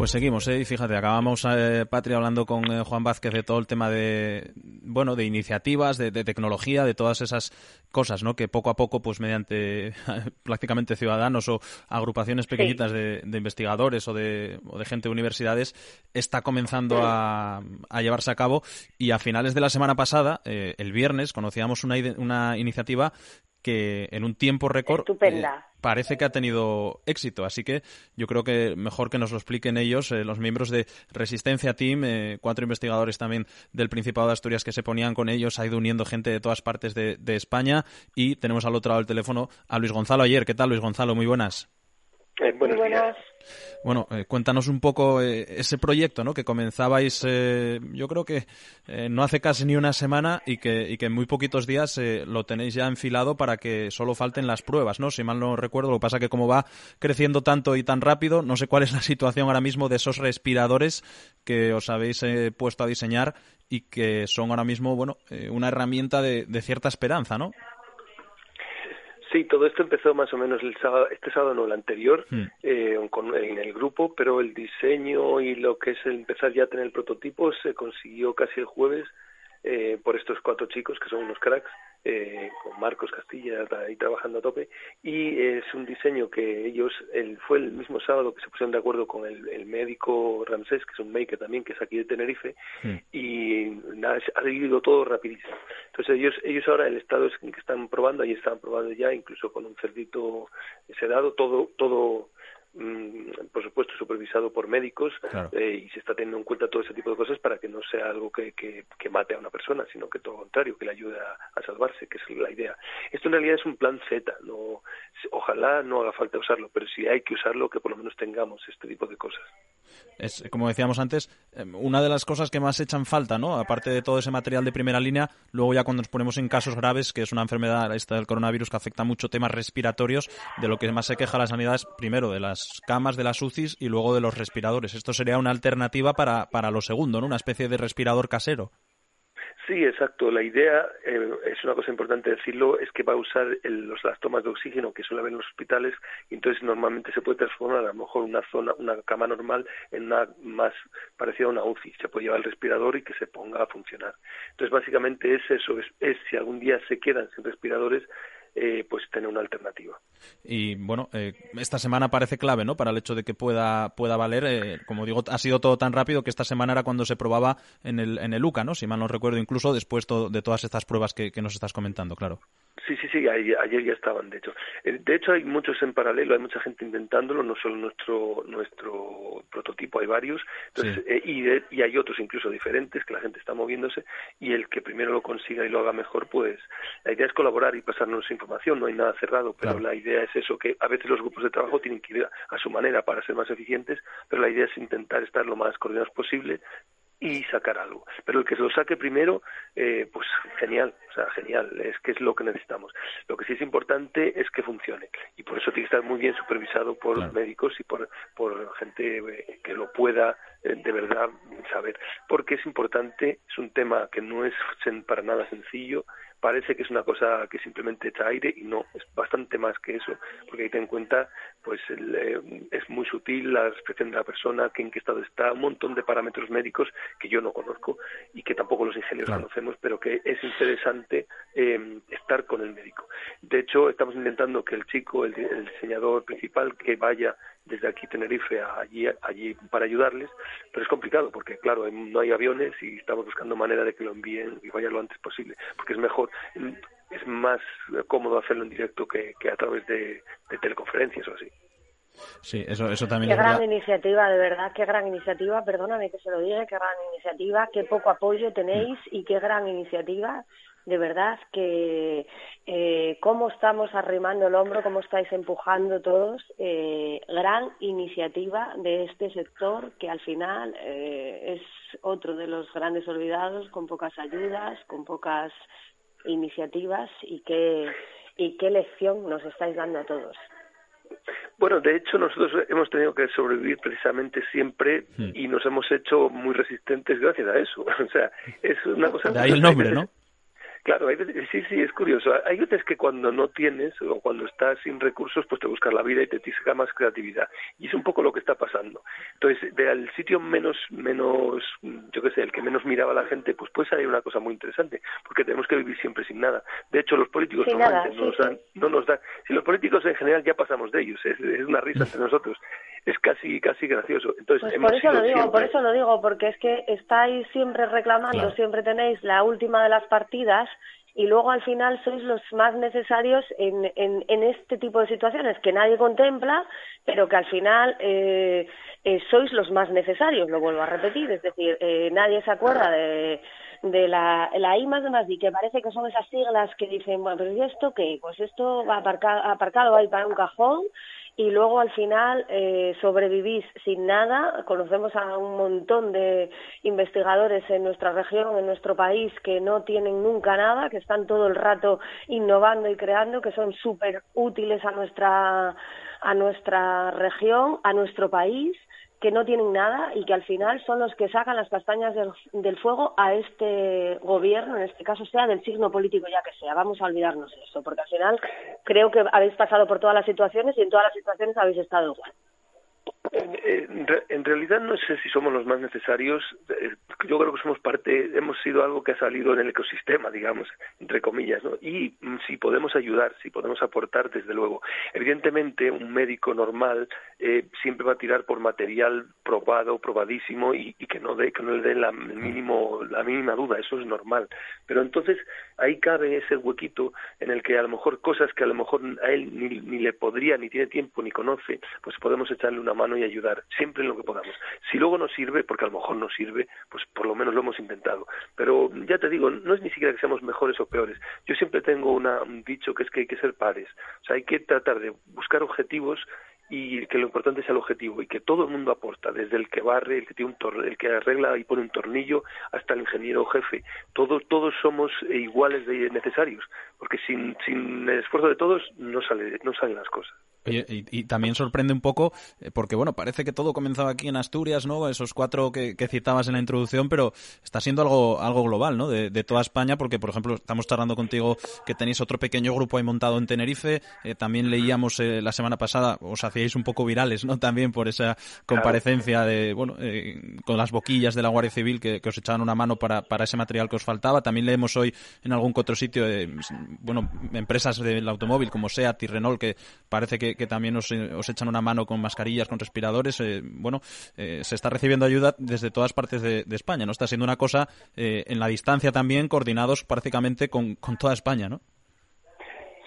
S1: Pues seguimos, ¿eh? Y fíjate, acabamos, eh, Patria, hablando con eh, Juan Vázquez de todo el tema de, bueno, de iniciativas, de, tecnología, de todas esas cosas, ¿no? Que poco a poco, pues mediante prácticamente ciudadanos o agrupaciones pequeñitas de, investigadores o de, o de gente de universidades, está comenzando a, a, llevarse a cabo. Y a finales de la semana pasada, eh, el viernes, conocíamos una, una iniciativa que en un tiempo récord eh, parece que ha tenido éxito. Así que yo creo que mejor que nos lo expliquen ellos, eh, los miembros de Resistencia Team, eh, cuatro investigadores también del Principado de Asturias que se ponían con ellos, ha ido uniendo gente de todas partes de, España y tenemos al otro lado del teléfono a Luis Gonzalo ayer. ¿Qué tal, Luis Gonzalo? Muy buenas.
S5: buenas.
S1: Bueno, eh, cuéntanos un poco eh, ese proyecto, ¿no? Que comenzabais, eh, yo creo que no hace casi ni una semana y que, y que en muy poquitos días lo tenéis ya enfilado para que solo falten las pruebas, ¿no? Si mal no recuerdo, lo que pasa que como va creciendo tanto y tan rápido, no sé cuál es la situación ahora mismo de esos respiradores que os habéis puesto a diseñar y que son ahora mismo, bueno, una herramienta de, de cierta esperanza, ¿no?
S26: Sí, todo esto empezó más o menos el sábado, este sábado, no el anterior,
S1: Hmm.
S26: eh, con, en el grupo, pero el diseño y lo que es el empezar ya a tener el prototipo se consiguió casi el jueves eh, por estos cuatro chicos que son unos cracks, eh, con Marcos Castilla ahí trabajando a tope, y es un diseño que ellos, el, fue el mismo sábado que se pusieron de acuerdo con el, el médico Ramsés, que es un maker también, que es aquí de Tenerife, y nada, ha seguido todo rapidísimo. Entonces ellos, ellos ahora el estado es que están probando, ahí están probando ya, incluso con un cerdito sedado, todo, todo por supuesto supervisado por médicos eh, y se está teniendo en cuenta todo ese tipo de cosas para que no sea algo que, que, mate a una persona sino que todo lo contrario que le ayude a, salvarse que es la idea. Esto en realidad es un plan Z no ojalá no haga falta usarlo pero si hay que usarlo que por lo menos tengamos este tipo de cosas
S1: es, como decíamos antes, em, una de las cosas que más echan falta, ¿no? Aparte de todo ese material de primera línea, luego ya cuando nos ponemos en casos graves, que es una enfermedad esta del coronavirus que afecta mucho temas respiratorios, de lo que más se queja la sanidad es primero de las camas, de las UCIs y luego de los respiradores. Esto sería una alternativa para, para lo segundo, ¿no? Una especie de respirador casero.
S26: Sí, exacto. La idea, eh, es una cosa importante decirlo, es que va a usar los, las tomas de oxígeno que suele haber en los hospitales y entonces normalmente se puede transformar a lo mejor una zona, una cama normal en una más parecida a una UCI. Se puede llevar el respirador y que se ponga a funcionar. Entonces básicamente es eso, es si algún día se quedan sin respiradores, eh, pues tener una alternativa.
S1: Y bueno, eh, esta semana parece clave, ¿no? Para el hecho de que pueda pueda valer. Eh, como digo, ha sido todo tan rápido que esta semana era cuando se probaba en el en el UCA, ¿no? Si mal no recuerdo, incluso después de todas estas pruebas que, que nos estás comentando, claro.
S26: Sí, sí, sí, ayer, ya estaban, de hecho. Eh, de hecho, hay muchos en paralelo, hay mucha gente intentándolo, no solo nuestro nuestro prototipo, hay varios, entonces, eh, y, y hay otros incluso diferentes que la gente está moviéndose y el que primero lo consiga y lo haga mejor, pues la idea es colaborar y pasarnos información, no hay nada cerrado, pero la idea es eso, que a veces los grupos de trabajo tienen que ir a su manera para ser más eficientes, pero la idea es intentar estar lo más coordinados posible y sacar algo. Pero el que se lo saque primero, eh, pues genial, o sea, genial, es que es lo que necesitamos. Lo que sí es importante es que funcione y por eso tiene que estar muy bien supervisado por los médicos y por, por gente eh, que lo pueda eh, de verdad saber. Porque es importante, es un tema que no es para nada sencillo, parece que es una cosa que simplemente echa aire y no, es bastante más que eso, porque hay que tener en cuenta, pues eh, es muy sutil la expresión de la persona, que en qué estado está, un montón de parámetros médicos que yo no conozco y que tampoco los ingenieros conocemos, pero que es interesante eh, estar con el médico. De hecho, estamos intentando que el chico, el, el diseñador principal, que vaya desde aquí Tenerife allí, allí para ayudarles, pero es complicado porque, claro, no hay aviones y estamos buscando manera de que lo envíen y vaya lo antes posible, porque es mejor, es más cómodo hacerlo en directo que, a través de, teleconferencias o así.
S1: Sí, eso, eso también
S2: qué gran iniciativa, de verdad, qué gran iniciativa, perdóname que se lo diga, qué gran iniciativa, qué poco apoyo tenéis y qué gran iniciativa de verdad que eh, cómo estamos arrimando el hombro, cómo estáis empujando todos, eh, gran iniciativa de este sector que al final eh, es otro de los grandes olvidados, con pocas ayudas, con pocas iniciativas y qué, y qué lección nos estáis dando a todos.
S26: Bueno, de hecho nosotros hemos tenido que sobrevivir precisamente siempre hmm. y nos hemos hecho muy resistentes gracias a eso. O sea, es una cosa...
S1: De ahí el nombre, ¿no?
S26: Claro, hay veces, sí, sí, es curioso. Hay veces que cuando no tienes o cuando estás sin recursos, pues te buscas la vida y te saca más creatividad. Y es un poco lo que está pasando. Entonces, del sitio menos, menos, yo qué sé, el que menos miraba a la gente, pues puede salir una cosa muy interesante, porque tenemos que vivir siempre sin nada. De hecho, los políticos normalmente no, nos dan, no nos dan. Si los políticos en general ya pasamos de ellos, es, es una risa entre nosotros es casi casi gracioso. Entonces,
S2: pues por eso lo digo, por eso lo digo, porque es que estáis siempre reclamando, siempre tenéis la última de las partidas y luego al final sois los más necesarios en, en, en este tipo de situaciones que nadie contempla, pero que al final eh, eh, sois los más necesarios, lo vuelvo a repetir, es decir, eh, nadie se acuerda de, de la, la I más de más D, que parece que son esas siglas que dicen, bueno, pero ¿y esto qué? Pues esto va aparcado, aparcado ahí para un cajón y luego al final eh, sobrevivís sin nada. Conocemos a un montón de investigadores en nuestra región, en nuestro país, que no tienen nunca nada, que están todo el rato innovando y creando, que son súper útiles a nuestra, a nuestra región, a nuestro país que no tienen nada y que al final son los que sacan las castañas del, fuego a este gobierno, en este caso sea del signo político ya que sea. Vamos a olvidarnos de eso, porque al final creo que habéis pasado por todas las situaciones y en todas las situaciones habéis estado igual.
S26: En, realidad no sé si somos los más necesarios. Eh, yo creo que somos parte, hemos sido algo que ha salido en el ecosistema, digamos, entre comillas, ¿no? Y mm, si podemos ayudar, si podemos aportar, desde luego. Evidentemente, un médico normal eh, siempre va a tirar por material probado, probadísimo y, que no dé, que no le dé la mínimo, la mínima duda. Eso es normal. Pero entonces ahí cabe ese huequito en el que a lo mejor cosas que a lo mejor a él ni, ni le podría, ni tiene tiempo, ni conoce, pues podemos echarle una mano ayudar siempre en lo que podamos. Si luego no sirve, porque a lo mejor no sirve, pues por lo menos lo hemos intentado. Pero ya te digo, no es ni siquiera que seamos mejores o peores. Yo siempre tengo una, un dicho que es que hay que ser pares. O sea, hay que tratar de buscar objetivos y que lo importante es el objetivo y que todo el mundo aporta, desde el que barre, el que tiene un el que arregla y pone un tornillo, hasta el ingeniero jefe. Todos todos somos iguales de necesarios, porque sin, sin el esfuerzo de todos no sale no salen las cosas.
S1: Oye, y, también sorprende un poco, eh, porque bueno, parece que todo comenzaba aquí en Asturias, ¿no? Esos cuatro que, citabas en la introducción, pero está siendo algo, algo global, ¿no? De, toda España, porque por ejemplo, estamos charlando contigo que tenéis otro pequeño grupo ahí montado en Tenerife, eh, también leíamos eh, la semana pasada, os hacíais un poco virales, ¿no? También por esa comparecencia de, bueno, con las boquillas de la Guardia Civil que, os echaban una mano para, para ese material que os faltaba. También leemos hoy en algún otro sitio, bueno, empresas del automóvil como SEAT y Renault que parece que que, también os, echan una mano con mascarillas, con respiradores. Eh, bueno, eh, se está recibiendo ayuda desde todas partes de, España, ¿no? Está siendo una cosa eh, en la distancia también, coordinados prácticamente con, con toda España, ¿no?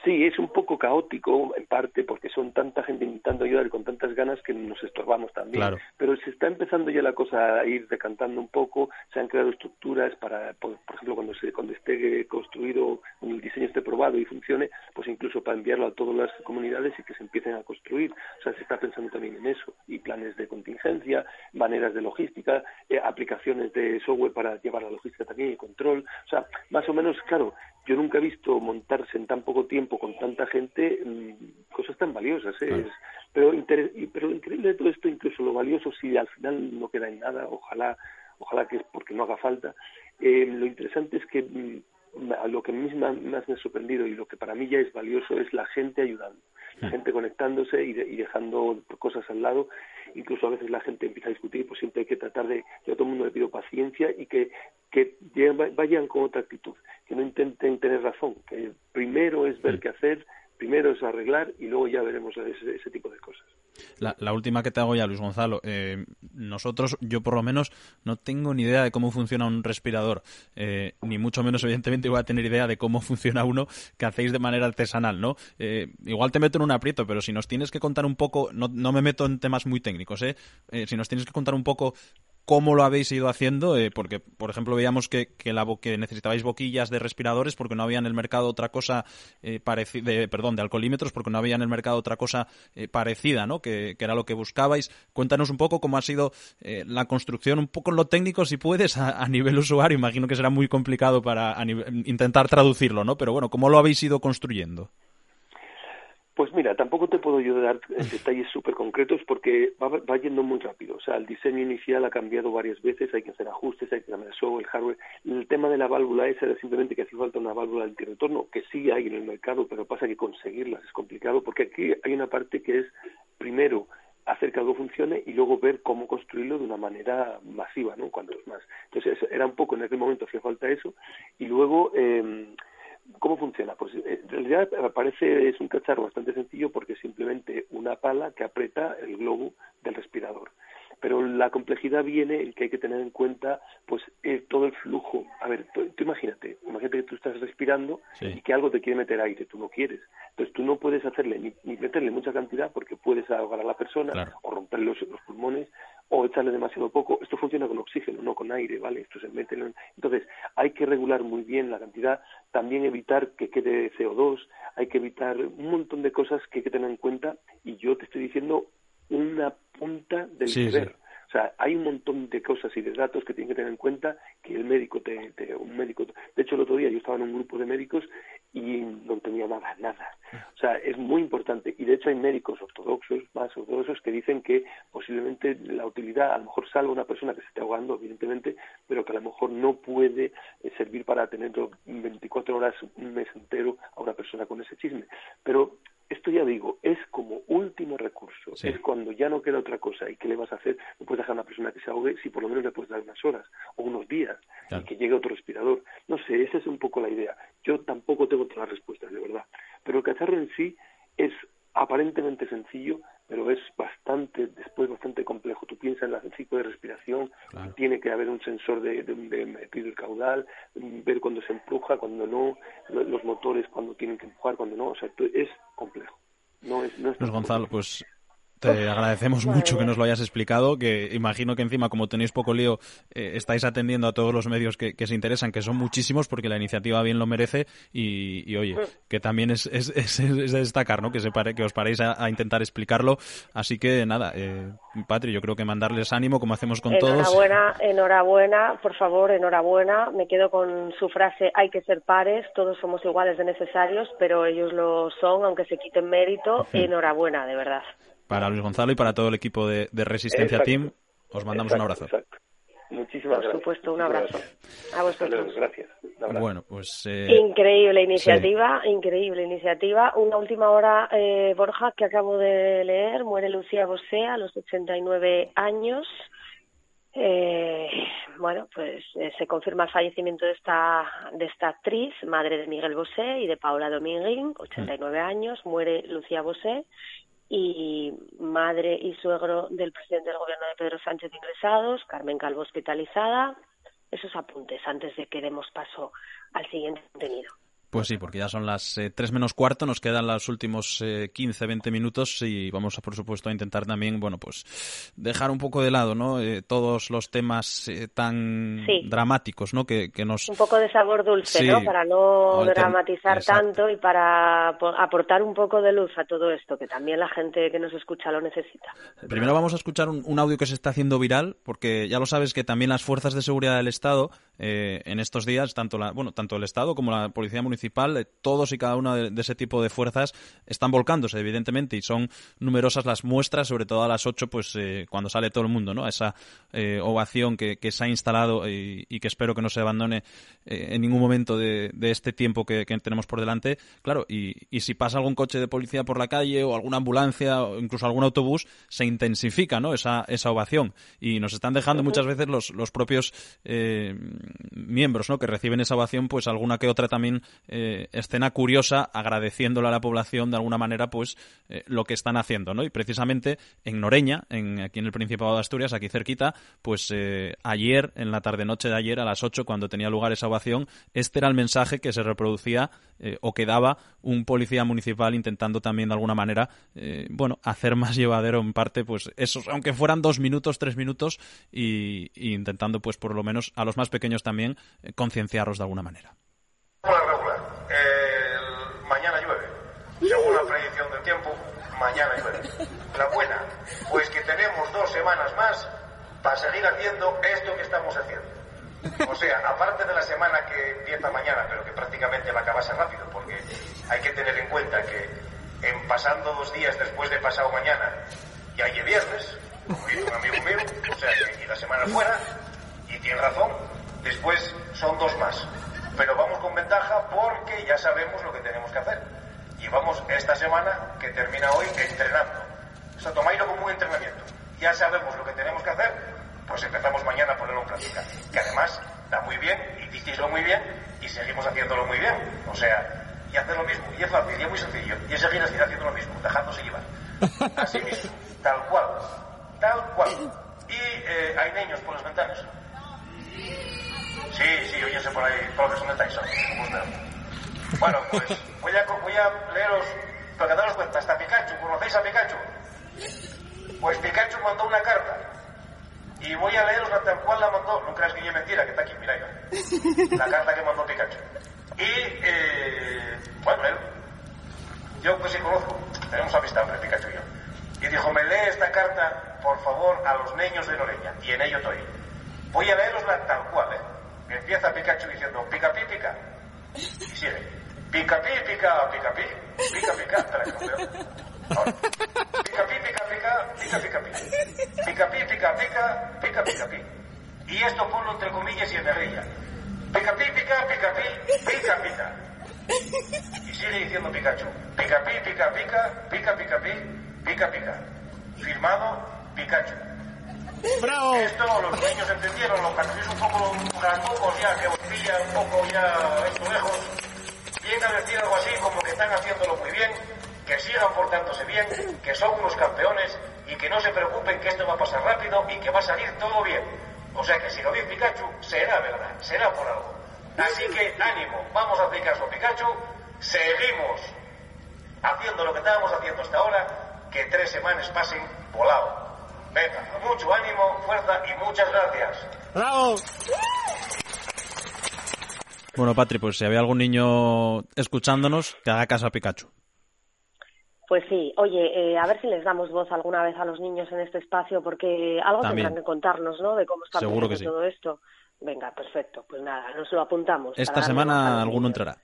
S26: Sí, es un poco caótico en parte porque son tanta gente intentando ayudar y con tantas ganas que nos estorbamos también. Pero se está empezando ya la cosa a ir decantando un poco, se han creado estructuras para, por, ejemplo, cuando, se, cuando esté construido, cuando el diseño esté probado y funcione, pues incluso para enviarlo a todas las comunidades y que se empiecen a construir. O sea, se está pensando también en eso. Y planes de contingencia, maneras de logística, eh, aplicaciones de software para llevar la logística también y control. O sea, más o menos, claro, yo nunca he visto montarse en tan poco tiempo con tanta gente mm, cosas tan valiosas. ¿eh? pero, pero lo increíble de todo esto, incluso lo valioso, si al final no queda en nada, ojalá, ojalá que es porque no haga falta, eh, lo interesante es que mm, lo que a mí más, me ha sorprendido y lo que para mí ya es valioso es la gente ayudando, la gente conectándose y, y, dejando cosas al lado. Incluso a veces la gente empieza a discutir, pues siempre hay que tratar de, yo a todo el mundo le pido paciencia y que, que vayan con otra actitud, que no intenten tener razón, que primero es ver qué hacer, primero es arreglar y luego ya veremos ese, tipo de cosas.
S1: La, última que te hago ya, Luis Gonzalo. Eh, nosotros, yo por lo menos, no tengo ni idea de cómo funciona un respirador, eh, ni mucho menos, evidentemente, voy a tener idea de cómo funciona uno que hacéis de manera artesanal, ¿no? Eh, igual te meto en un aprieto, pero si nos tienes que contar un poco, no, no me meto en temas muy técnicos, ¿eh? si nos tienes que contar un poco cómo lo habéis ido haciendo, eh, porque, por ejemplo, veíamos que, que, necesitabais boquillas de respiradores porque no había en el mercado otra cosa eh, parecida, perdón, de alcoholímetros porque no había en el mercado otra cosa eh, parecida, ¿no? Que, era lo que buscabais. Cuéntanos un poco cómo ha sido la construcción, un poco en lo técnico, si puedes, a, nivel usuario. Imagino que será muy complicado para intentar traducirlo, ¿no? Pero bueno, ¿cómo lo habéis ido construyendo?
S26: Pues mira, tampoco te puedo ayudar en detalles súper concretos porque va, yendo muy rápido. O sea, el diseño inicial ha cambiado varias veces, hay que hacer ajustes, hay que cambiar el software, hardware. El tema de la válvula esa era simplemente que hacía falta una válvula de retorno, que sí hay en el mercado, pero pasa que conseguirlas es complicado porque aquí hay una parte que es, primero, hacer que algo funcione y luego ver cómo construirlo de una manera masiva, ¿no? Cuantos más. Entonces, era un poco, en aquel momento hacía falta eso. Y luego... Eh, ¿Cómo funciona? Pues eh, en realidad parece es un cacharro bastante sencillo porque es simplemente una pala que aprieta el globo del respirador. Pero la complejidad viene en que hay que tener en cuenta pues eh, todo el flujo. A ver, tú, imagínate, imagínate que tú estás respirando y que algo te quiere meter aire, tú no quieres. Entonces tú no puedes hacerle ni, meterle mucha cantidad porque puedes ahogar a la persona o romperle los, los pulmones o echarle demasiado poco. Esto funciona con oxígeno, no con aire, ¿vale? Esto se mete en... Entonces, hay que regular muy bien la cantidad, también evitar que quede CO2, hay que evitar un montón de cosas que hay que tener en cuenta y yo te estoy diciendo una punta del sí, O sea, hay un montón de cosas y de datos que tienen que tener en cuenta que el médico te, te, un médico de hecho el otro día yo estaba en un grupo de médicos y no tenía nada, nada. O sea, es muy importante. Y de hecho hay médicos ortodoxos, más ortodoxos, que dicen que posiblemente la utilidad, a lo mejor salva a una persona que se esté ahogando, evidentemente, pero que a lo mejor no puede eh, servir para tenerlo 24 horas, un mes entero a una persona con ese chisme. Pero esto ya digo, es como último recurso, es cuando ya no queda otra cosa y qué le vas a hacer, no puedes dejar a una persona que se ahogue si por lo menos le puedes dar unas horas o unos días y que llegue otro respirador. No sé, esa es un poco la idea. Yo tampoco tengo todas las respuestas, de verdad. Pero el cacharro en sí es aparentemente sencillo, pero es bastante, después bastante complejo. Tú piensas en el ciclo de respiración, tiene que haber un sensor de, de, metido el caudal, ver cuando se empuja, cuando no, los motores cuando tienen que empujar, cuando no, o sea, es complejo. No es, no es
S1: pues Gonzalo, pues te agradecemos mucho que nos lo hayas explicado, que imagino que encima, como tenéis poco lío, eh, estáis atendiendo a todos los medios que, se interesan, que son muchísimos, porque la iniciativa bien lo merece, y, oye, que también es, es, es, de destacar, ¿no? Que, se pare, que os paréis a, intentar explicarlo. Así que nada, eh, Patri, yo creo que mandarles ánimo, como hacemos con
S2: todos.
S1: Enhorabuena,
S2: enhorabuena, por favor, enhorabuena. Me quedo con su frase, hay que ser pares, todos somos iguales de necesarios, pero ellos lo son, aunque se quiten mérito. Enhorabuena, de verdad
S1: para Luis Gonzalo y para todo el equipo de, Resistencia Team. Os mandamos un abrazo.
S26: Muchísimas
S2: gracias. Por supuesto, un abrazo. A vosotros.
S26: Gracias.
S1: Bueno, pues. Eh...
S2: Increíble iniciativa, increíble iniciativa. Una última hora, eh, Borja, que acabo de leer. Muere Lucía Bosé a los 89 años. Eh, bueno, pues eh, se confirma el fallecimiento de esta, de esta actriz, madre de Miguel Bosé y de Paula Dominguín, 89 años. Muere Lucía Bosé y madre y suegro del presidente del gobierno de Pedro Sánchez ingresados, Carmen Calvo hospitalizada. Esos apuntes antes de que demos paso al siguiente contenido.
S1: Pues sí, porque ya son las eh, tres menos cuarto, nos quedan los últimos eh, 15, 20 minutos y vamos, a, por supuesto, a intentar también, bueno, pues dejar un poco de lado, ¿no? Eh, todos los temas eh, tan dramáticos, ¿no? Que, que, nos...
S2: Un poco de sabor dulce, ¿no? Para no dramatizar tanto y para aportar un poco de luz a todo esto, que también la gente que nos escucha lo necesita.
S1: Primero vamos a escuchar un, un audio que se está haciendo viral, porque ya lo sabes que también las fuerzas de seguridad del Estado eh, en estos días, tanto, la, bueno, tanto el Estado como la Policía Municipal, eh, todos y cada una de, ese tipo de fuerzas están volcándose, evidentemente, y son numerosas las muestras, sobre todo a las 8, pues eh, cuando sale todo el mundo, ¿no? Esa ovación que, se ha instalado y, que espero que no se abandone en ningún momento de, este tiempo que, tenemos por delante. Claro, y, si pasa algún coche de policía por la calle o alguna ambulancia o incluso algún autobús, se intensifica, ¿no? Esa, esa ovación. Y nos están dejando muchas veces los, los propios miembros ¿no? que reciben esa ovación, pues alguna que otra también eh, escena curiosa agradeciéndole a la población de alguna manera pues eh, lo que están haciendo. ¿no? Y precisamente en Noreña, en, aquí en el Principado de Asturias, aquí cerquita, pues eh, ayer, en la tarde-noche de ayer, a las 8, cuando tenía lugar esa ovación, este era el mensaje que se reproducía o que daba un policía municipal intentando también de alguna manera, bueno, hacer más llevadero en parte, pues esos, aunque fueran dos minutos, tres minutos, y, y intentando pues por lo menos a los más pequeños también eh, concienciarlos de alguna manera.
S27: regular. mañana llueve. Según la predicción del tiempo, mañana llueve. La buena, pues que tenemos dos semanas más para seguir haciendo esto que estamos haciendo. O sea, aparte de la semana que empieza mañana, pero que prácticamente va a acabarse rápido, porque hay que tener en cuenta que en pasando dos días después de pasado mañana, ya hay viernes, un amigo mío, o sea, que la semana fuera, y tiene razón, Después son dos más. Pero vamos con ventaja porque ya sabemos lo que tenemos que hacer. Y vamos esta semana, que termina hoy, entrenando. O sea, tomáislo como un entrenamiento. Ya sabemos lo que tenemos que hacer, pues empezamos mañana a ponerlo en práctica. Que además da muy bien, y hicisteislo muy bien, y seguimos haciéndolo muy bien. O sea, y hacer lo mismo. Y es fácil, y es muy sencillo. Y es seguir haciendo lo mismo, dejándose llevar. Así mismo, tal cual. Tal cual. Y eh, hay niños por las ventanas. Sí, sí, oye, por ahí, que son de Tyson. Bueno, pues voy a, voy a leeros, para que daros cuenta, hasta Pikachu, ¿conocéis a Pikachu? Pues Pikachu mandó una carta. Y voy a leeros tal cual la mandó. No creas que yo mentira, que está aquí, mira La carta que mandó Pikachu. Y, eh, bueno, él, yo pues sí conozco, tenemos amistad entre Pikachu y yo. Y dijo, me lee esta carta, por favor, a los niños de Noreña. Y en ello estoy. Voy a leerosla tal cual, ¿eh? Empieza Pikachu diciendo, pica pi, pica. Y sigue, pica pi, pica, pica pi, pica, pica, no veo. Pica pi, pica, pica, pica, pica pi. Pica pi, pica, pica, pica, pica pi. Y esto ponlo entre comillas y en guerrilla. Pica pi, pica, pica pi, pica, pica. Y sigue diciendo Pikachu. Pica, pi, pica, pica, pica, pica, pi, pica, pica. Firmado Pikachu. Esto los niños entendieron, los carteles un poco granducos ya, que os pilla un poco ya esto lejos. Viene a decir algo así como que están haciéndolo muy bien, que sigan portándose bien, que son unos campeones y que no se preocupen que esto va a pasar rápido y que va a salir todo bien. O sea que si lo dice Pikachu, será verdad, será por algo. Así que ánimo, vamos a hacer caso Pikachu, seguimos haciendo lo que estábamos haciendo hasta ahora, que tres semanas pasen volado. Venga, mucho ánimo, fuerza y muchas gracias.
S28: ¡Bravo!
S1: Bueno, Patri, pues si había algún niño escuchándonos, que haga caso a Pikachu.
S2: Pues sí, oye, eh, a ver si les damos voz alguna vez a los niños en este espacio, porque algo
S1: También.
S2: tendrán que contarnos, ¿no? De cómo está
S1: Seguro que
S2: todo esto. Venga, perfecto. Pues nada, nos lo apuntamos.
S1: Esta semana alguno
S2: niños.
S1: entrará.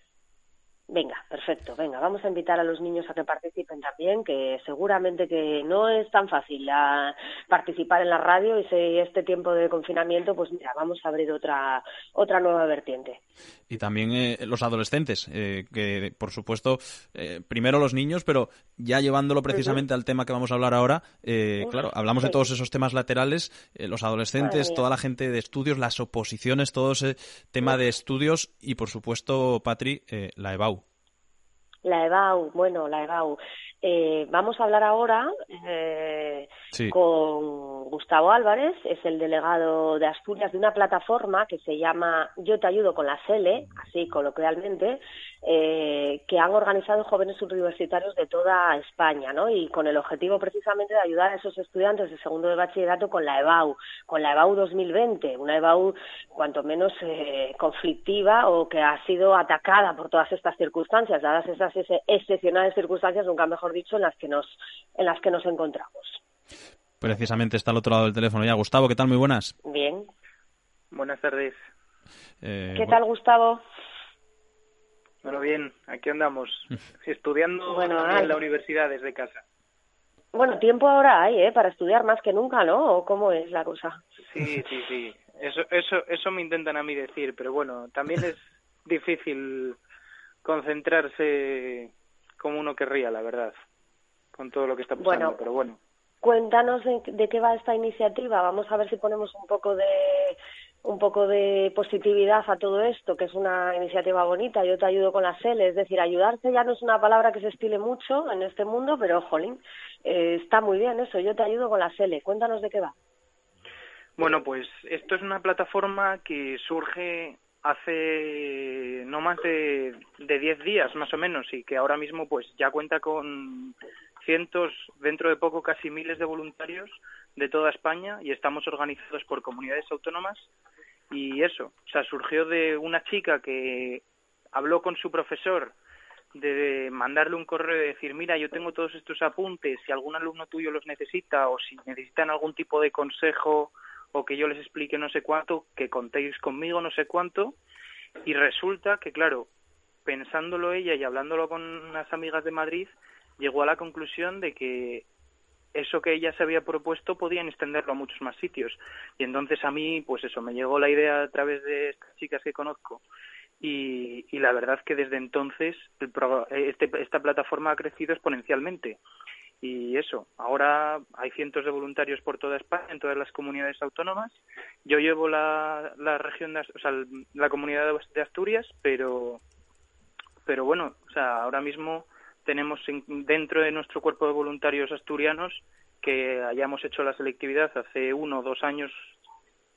S2: Venga, perfecto. Venga, vamos a invitar a los niños a que participen también, que seguramente que no es tan fácil ah, participar en la radio y si este tiempo de confinamiento, pues mira, vamos a abrir otra otra nueva vertiente.
S1: Y también eh, los adolescentes, eh, que por supuesto, eh, primero los niños, pero ya llevándolo precisamente al tema que vamos a hablar ahora, eh,
S2: Uf,
S1: claro, hablamos de todos esos temas laterales, eh, los adolescentes, toda la gente de estudios, las oposiciones, todo ese tema de estudios y por supuesto, Patri, la EBAU.
S2: La EBAU, bueno, la EBAU. Eh, vamos a hablar ahora eh,
S1: Sí.
S2: con Gustavo Álvarez, es el delegado de Asturias de una plataforma que se llama Yo te ayudo con la SELE, así coloquialmente, eh, que han organizado jóvenes universitarios de toda España, ¿no? Y con el objetivo precisamente de ayudar a esos estudiantes de segundo de bachillerato con la EBAU, con la EBAU 2020, una EBAU cuanto menos eh, conflictiva o que ha sido atacada por todas estas circunstancias, dadas esas ex- excepcionales circunstancias, nunca mejor dicho, en las que nos en las que nos encontramos.
S1: Precisamente está al otro lado del teléfono ya. Gustavo, ¿qué tal? Muy buenas.
S2: Bien.
S29: Buenas tardes.
S1: Eh,
S2: ¿Qué tal, Gustavo?
S29: Bueno, bien, aquí andamos, estudiando
S2: Bueno,
S29: en la universidad desde casa.
S2: Bueno, tiempo ahora hay, ¿eh? Para estudiar más que nunca, ¿no? ¿O cómo es la cosa?
S29: Sí, sí, sí. Eso, eso, eso me intentan a mí decir, pero bueno, también es difícil concentrarse como uno querría, la verdad, con todo lo que está pasando,
S2: Bueno.
S29: pero bueno.
S2: Cuéntanos de, de qué va esta iniciativa. Vamos a ver si ponemos un poco de un poco de positividad a todo esto, que es una iniciativa bonita. Yo te ayudo con la SEL, es decir, ayudarse ya no es una palabra que se estile mucho en este mundo, pero jolín, eh, está muy bien eso. Yo te ayudo con la SEL. Cuéntanos de qué va.
S29: Bueno, pues esto es una plataforma que surge hace no más de, de 10 días más o menos y que ahora mismo pues ya cuenta con cientos, dentro de poco casi miles de voluntarios de toda España y estamos organizados por comunidades autónomas y eso, o sea, surgió de una chica que habló con su profesor de mandarle un correo y decir, mira, yo tengo todos estos apuntes, si algún alumno tuyo los necesita o si necesitan algún tipo de consejo o que yo les explique no sé cuánto, que contéis conmigo no sé cuánto. Y resulta que, claro, pensándolo ella y hablándolo con unas amigas de Madrid, llegó a la conclusión de que eso que ella se había propuesto podían extenderlo a muchos más sitios. Y entonces a mí, pues eso, me llegó la idea a través de estas chicas que conozco. Y, y la verdad que desde entonces el este, esta plataforma ha crecido exponencialmente. Y eso, ahora hay cientos de voluntarios por toda España, en todas las comunidades autónomas. Yo llevo la, la región, de, o sea, la comunidad de- Asturias, pero, pero bueno, o sea, ahora mismo tenemos en- dentro de nuestro cuerpo de voluntarios asturianos que hayamos hecho la selectividad hace uno o dos años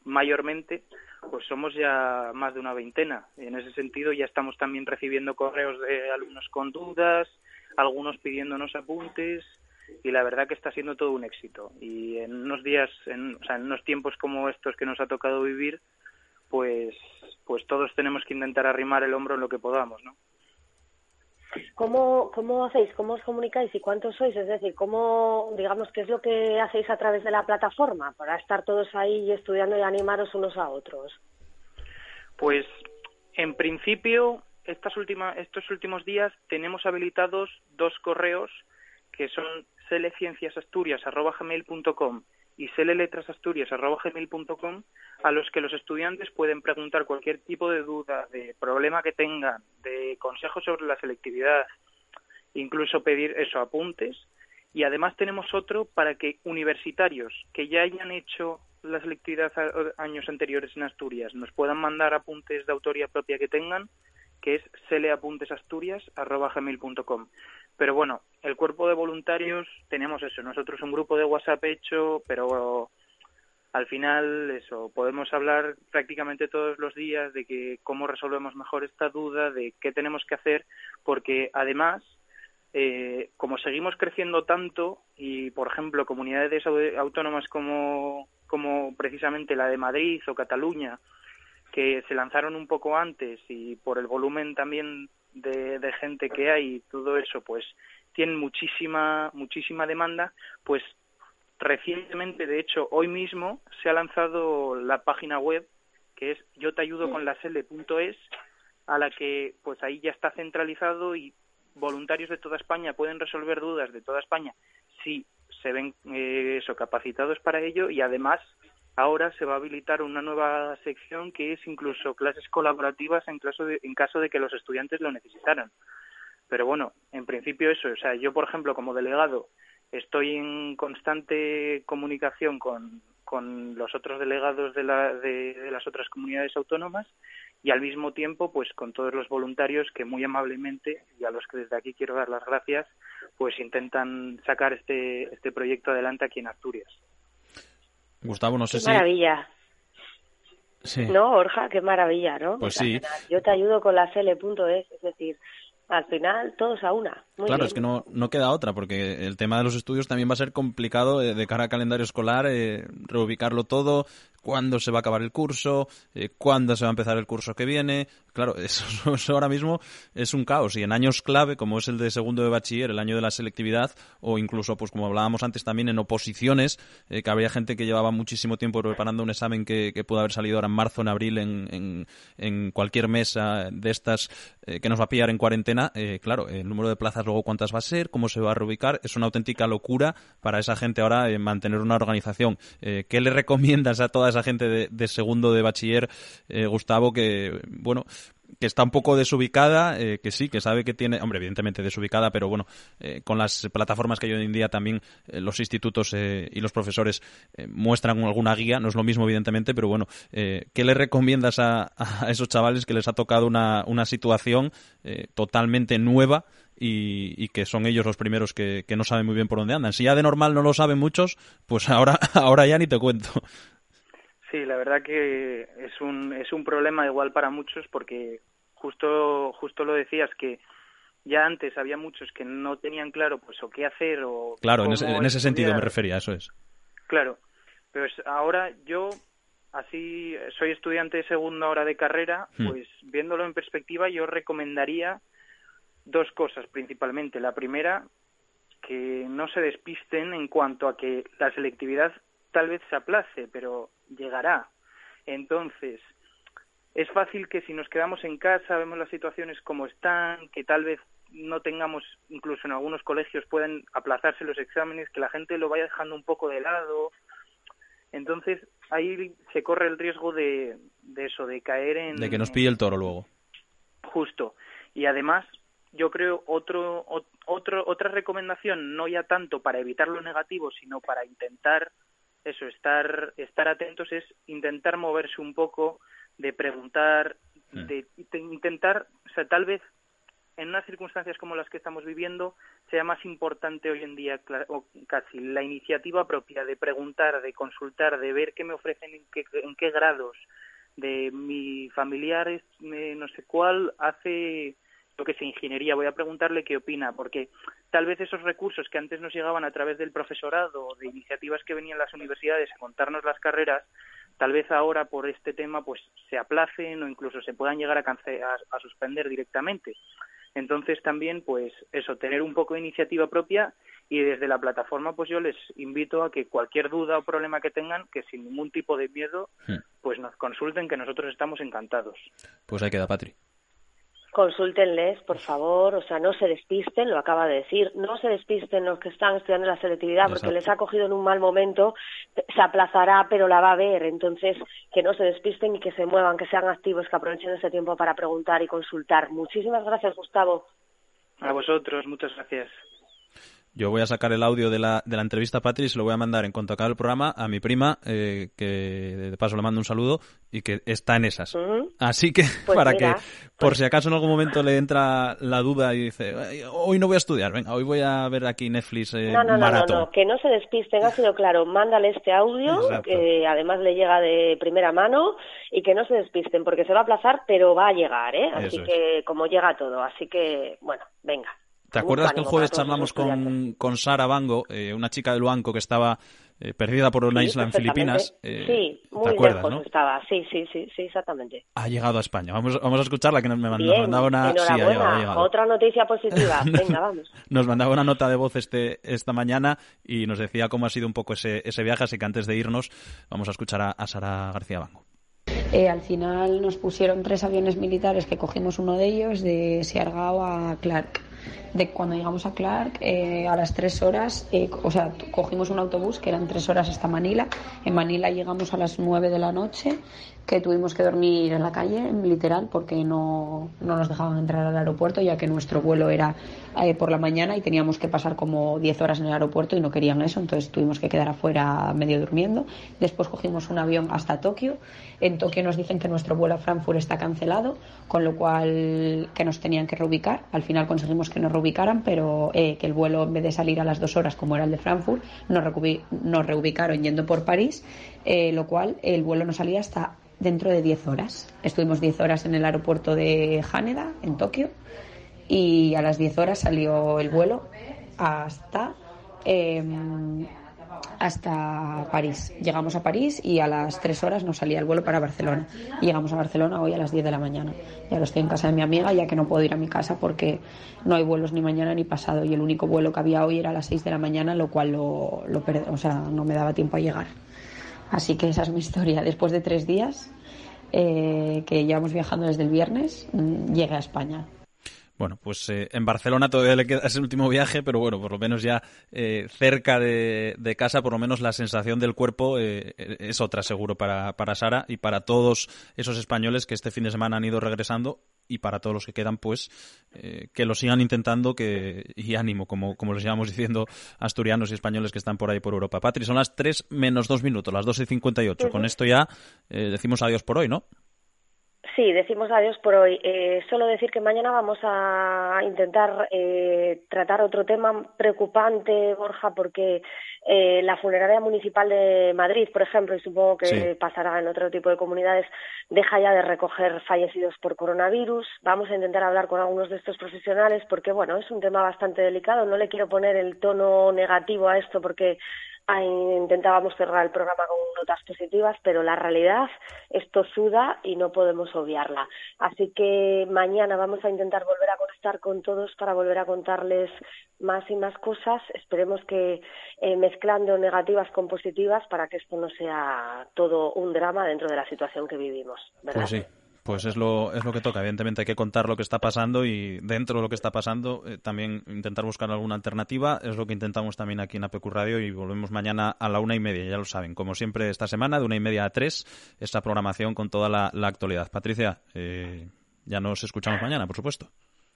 S29: mayormente, pues somos ya más de una veintena. En ese sentido ya estamos también recibiendo correos de alumnos con dudas, algunos pidiéndonos apuntes y la verdad que está siendo todo un éxito. Y en unos días, en, o sea, en unos tiempos como estos que nos ha tocado vivir, pues, pues todos tenemos que intentar arrimar el hombro en lo que podamos, ¿no?
S2: ¿Cómo, ¿Cómo hacéis? ¿Cómo os comunicáis? ¿Y cuántos sois? Es decir, ¿cómo, digamos, qué es lo que hacéis a través de la plataforma para estar todos ahí estudiando y animaros unos a otros?
S29: Pues en principio estas últimas, estos últimos días tenemos habilitados dos correos que son selecienciasasturias.gmail.com y seleletrasasturias.gmail.com a los que los estudiantes pueden preguntar cualquier tipo de duda, de problema que tengan, de consejos sobre la selectividad, incluso pedir eso, apuntes. Y además tenemos otro para que universitarios que ya hayan hecho la selectividad años anteriores en Asturias nos puedan mandar apuntes de autoría propia que tengan, que es seleapuntesasturias.com. Pero bueno, el cuerpo de voluntarios tenemos eso, nosotros un grupo de WhatsApp hecho, pero al final eso podemos hablar prácticamente todos los días de que cómo resolvemos mejor esta duda de qué tenemos que hacer porque además eh, como seguimos creciendo tanto y por ejemplo comunidades autónomas como como precisamente la de Madrid o Cataluña que se lanzaron un poco antes y por el volumen también de, gente que hay y todo eso pues tienen muchísima muchísima demanda pues Recientemente, de hecho, hoy mismo se ha lanzado la página web que es yo te ayudo con la sele.es a la que pues ahí ya está centralizado y voluntarios de toda España pueden resolver dudas de toda España si se ven eh, eso capacitados para ello y además ahora se va a habilitar una nueva sección que es incluso clases colaborativas en caso de, en caso de que los estudiantes lo necesitaran. Pero bueno, en principio eso, o sea, yo por ejemplo como delegado Estoy en constante comunicación con, con los otros delegados de, la, de, las otras comunidades autónomas y al mismo tiempo pues con todos los voluntarios que muy amablemente y a los que desde aquí quiero dar las gracias pues intentan sacar este este proyecto adelante aquí en Asturias.
S1: Gustavo, no sé
S2: qué Maravilla.
S1: Sí.
S2: No, Orja, qué maravilla, ¿no?
S1: Pues sí.
S2: Yo te ayudo con la cl.es, es decir, al final todos a una.
S1: Claro, es que no, no queda otra, porque el tema de los estudios también va a ser complicado eh, de cara al calendario escolar, eh, reubicarlo todo, cuándo se va a acabar el curso, eh, cuándo se va a empezar el curso que viene. Claro, eso, ahora mismo es un caos. Y en años clave, como es el de segundo de bachiller, el año de la selectividad, o incluso, pues como hablábamos antes también, en oposiciones, eh, que habría gente que llevaba muchísimo tiempo preparando un examen que, que pudo haber salido ahora en marzo, en abril, en, en, cualquier mesa de estas eh, que nos va a pillar en cuarentena. claro, el número de plazas luego cuántas va a ser, cómo se va a reubicar, es una auténtica locura para esa gente ahora mantener una organización. ¿Qué le recomiendas a todas esa gente de, segundo de bachiller, eh, Gustavo, que, bueno, que está un poco desubicada, eh, que sí, que sabe que tiene, hombre, evidentemente desubicada, pero bueno, eh, con las plataformas que hay hoy en día también los institutos y los profesores muestran alguna guía, no es lo mismo evidentemente, pero bueno, ¿qué le recomiendas a, a, esos chavales que les ha tocado una, una situación totalmente nueva? Y, que son ellos los primeros que, que, no saben muy bien por dónde andan. Si ya de normal no lo saben muchos, pues ahora, ahora ya ni te cuento.
S29: Sí, la verdad que es un, es un problema igual para muchos porque justo, justo lo decías que ya antes había muchos que no tenían claro pues o qué hacer o
S1: claro en ese, en ese sentido me refería eso es
S29: claro pues ahora yo así soy estudiante de segunda hora de carrera hmm. pues viéndolo en perspectiva yo recomendaría dos cosas principalmente la primera que no se despisten en cuanto a que la selectividad tal vez se aplace, pero llegará. Entonces, es fácil que si nos quedamos en casa, vemos las situaciones como están, que tal vez no tengamos, incluso en algunos colegios pueden aplazarse los exámenes, que la gente lo vaya dejando un poco de lado. Entonces, ahí se corre el riesgo de, de eso, de caer en...
S1: De que nos pille el toro luego.
S29: Justo. Y además, yo creo otro, otro, otra recomendación, no ya tanto para evitar lo negativo, sino para intentar eso, estar, estar atentos es intentar moverse un poco, de preguntar, de, intentar, o sea, tal vez en unas circunstancias como las que estamos viviendo sea más importante hoy en día o casi la iniciativa propia de preguntar, de consultar, de ver qué me ofrecen, en qué, en qué grados, de mi familiar no sé cuál hace lo que es ingeniería, voy a preguntarle qué opina, porque tal vez esos recursos que antes nos llegaban a través del profesorado o de iniciativas que venían las universidades a contarnos las carreras, tal vez ahora por este tema pues se aplacen o incluso se puedan llegar a, a, suspender directamente. Entonces también pues eso, tener un poco de iniciativa propia y desde la plataforma pues yo les invito a que cualquier duda o problema que tengan, que sin ningún tipo de miedo, hmm. pues nos consulten que nosotros estamos encantados.
S1: Pues ahí queda, Patri.
S2: Consúltenles, por favor, o sea, no se despisten, lo acaba de decir, no se despisten los que están estudiando la selectividad porque les ha cogido en un mal momento, se aplazará, pero la va a ver, entonces que no se despisten y que se muevan, que sean activos, que aprovechen ese tiempo para preguntar y consultar. Muchísimas gracias, Gustavo.
S29: A vosotros, muchas gracias.
S1: Yo voy a sacar el audio de la, de la entrevista a Patri y se lo voy a mandar en cuanto acabe el programa a mi prima, eh, que de paso le mando un saludo y que está en esas. Así que,
S2: Pues
S1: para
S2: mira,
S1: que, por si acaso en algún momento le entra la duda y dice, "Ay, hoy no voy a estudiar, venga, hoy voy a ver aquí Netflix eh,
S2: No, no, no, no, que no se despisten, ha sido claro. Mándale este audio,
S1: Exacto.
S2: que además le llega de primera mano, y que no se despisten, porque se va a aplazar, pero va a llegar, ¿eh? Así
S1: Eso es.
S2: que, como llega todo, así que, bueno, venga.
S1: ¿Te acuerdas que el jueves charlamos con, con Sara Bango, eh, una chica del banco que estaba eh, perdida por una
S2: Sí,
S1: isla en. Filipinas? Eh,
S2: sí,
S1: ¿Te
S2: muy
S1: acuerdas,
S2: lejos
S1: no?
S2: estaba, sí, sí, sí, sí, exactamente.
S1: Ha llegado a España. Vamos, vamos a escucharla, que nos, me mandó- nos
S2: Bien,
S1: mandaba una... Sí, ha
S2: enhorabuena,
S1: llegado, ha llegado.
S2: otra noticia positiva, venga, vamos.
S1: Nos mandaba una nota de voz este, esta mañana y nos decía cómo ha sido un poco ese, ese viaje, así que antes de irnos vamos a escuchar a, a Sara García Bango.
S28: Eh, al final nos pusieron tres aviones militares que cogimos uno de ellos de Siargao a Clark. De cuando llegamos a Clark, eh, a las tres horas, eh, o sea, cogimos un autobús que eran tres horas hasta Manila. En Manila llegamos a las nueve de la noche, que tuvimos que dormir en la calle, literal, porque no, no nos dejaban entrar al aeropuerto, ya que nuestro vuelo era eh, por la mañana y teníamos que pasar como 10 horas en el aeropuerto y no querían eso, entonces tuvimos que quedar afuera medio durmiendo. Después cogimos un avión hasta Tokio. En Tokio nos dicen que nuestro vuelo a Frankfurt está cancelado, con lo cual que nos tenían que reubicar. Al final conseguimos que nos reubicaran, pero eh, que el vuelo en vez de salir a las dos horas como era el de Frankfurt, nos, reubicaron yendo por París, eh, lo cual el vuelo no salía hasta dentro de 10 horas. Estuvimos 10 horas en el aeropuerto de Haneda, en Tokio, y a las 10 horas salió el vuelo hasta em, hasta París. Llegamos a París y a las 3 horas nos salía el vuelo para Barcelona. Llegamos a Barcelona hoy a las 10 de la mañana. Y ahora estoy en casa de mi amiga ya que no puedo ir a mi casa porque no hay vuelos ni mañana ni pasado y el único vuelo que había hoy era a las 6 de la mañana, lo cual lo, lo o sea, no me daba tiempo a llegar. Así que esa es mi historia. Después de tres días eh, que llevamos viajando desde el viernes, mm, llegué a España.
S1: Bueno, pues eh, en Barcelona todavía le queda ese último viaje, pero bueno, por lo menos ya eh, cerca de, de casa, por lo menos la sensación del cuerpo eh, es otra seguro para, para Sara y para todos esos españoles que este fin de semana han ido regresando y para todos los que quedan, pues eh, que lo sigan intentando que y ánimo, como, como les llevamos diciendo asturianos y españoles que están por ahí por Europa. Patri, son las 3 menos 2 minutos, las 2 y 58. Con esto ya eh, decimos adiós por hoy, ¿no?
S2: Sí, decimos adiós por hoy. Eh, solo decir que mañana vamos a intentar eh, tratar otro tema preocupante, Borja, porque eh, la funeraria municipal de Madrid, por ejemplo, y supongo que
S30: Sí.
S2: pasará en otro tipo de comunidades, deja ya de recoger fallecidos por coronavirus. Vamos a intentar hablar con algunos de estos profesionales porque, bueno, es un tema bastante delicado. No le quiero poner el tono negativo a esto porque intentábamos cerrar el programa con notas positivas, pero la realidad es tozuda y no podemos obviarla. Así que mañana vamos a intentar volver a conectar con todos para volver a contarles más y más cosas. Esperemos que eh, mezclando negativas con positivas para que esto no sea todo un drama dentro de la situación que vivimos. ¿verdad?
S1: Pues. Pues es lo, es lo que toca. Evidentemente hay que contar lo que está pasando y dentro de lo que está pasando eh, también intentar buscar alguna alternativa. Es lo que intentamos también aquí en APQ Radio y volvemos mañana a la una y media, ya lo saben. Como siempre esta semana, de una y media a tres, esta programación con toda la, la actualidad. Patricia, eh, ya nos escuchamos mañana, por supuesto.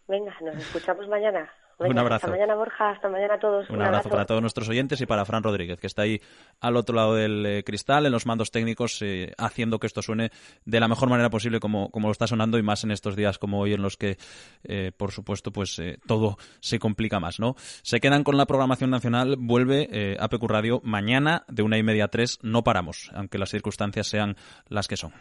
S2: Venga, nos escuchamos mañana.
S1: Un abrazo.
S2: Hasta mañana, Borja. Hasta mañana a todos.
S1: Un abrazo para todos nuestros oyentes y para Fran Rodríguez, que está ahí al otro lado del eh, cristal, en los mandos técnicos, eh, haciendo que esto suene de la mejor manera posible como, como lo está sonando y más en estos días como hoy en los que, eh, por supuesto, pues eh, todo se complica más, ¿no? Se quedan con la programación nacional, vuelve APQ Radio mañana de una y media a tres, no paramos, aunque las circunstancias sean las que son.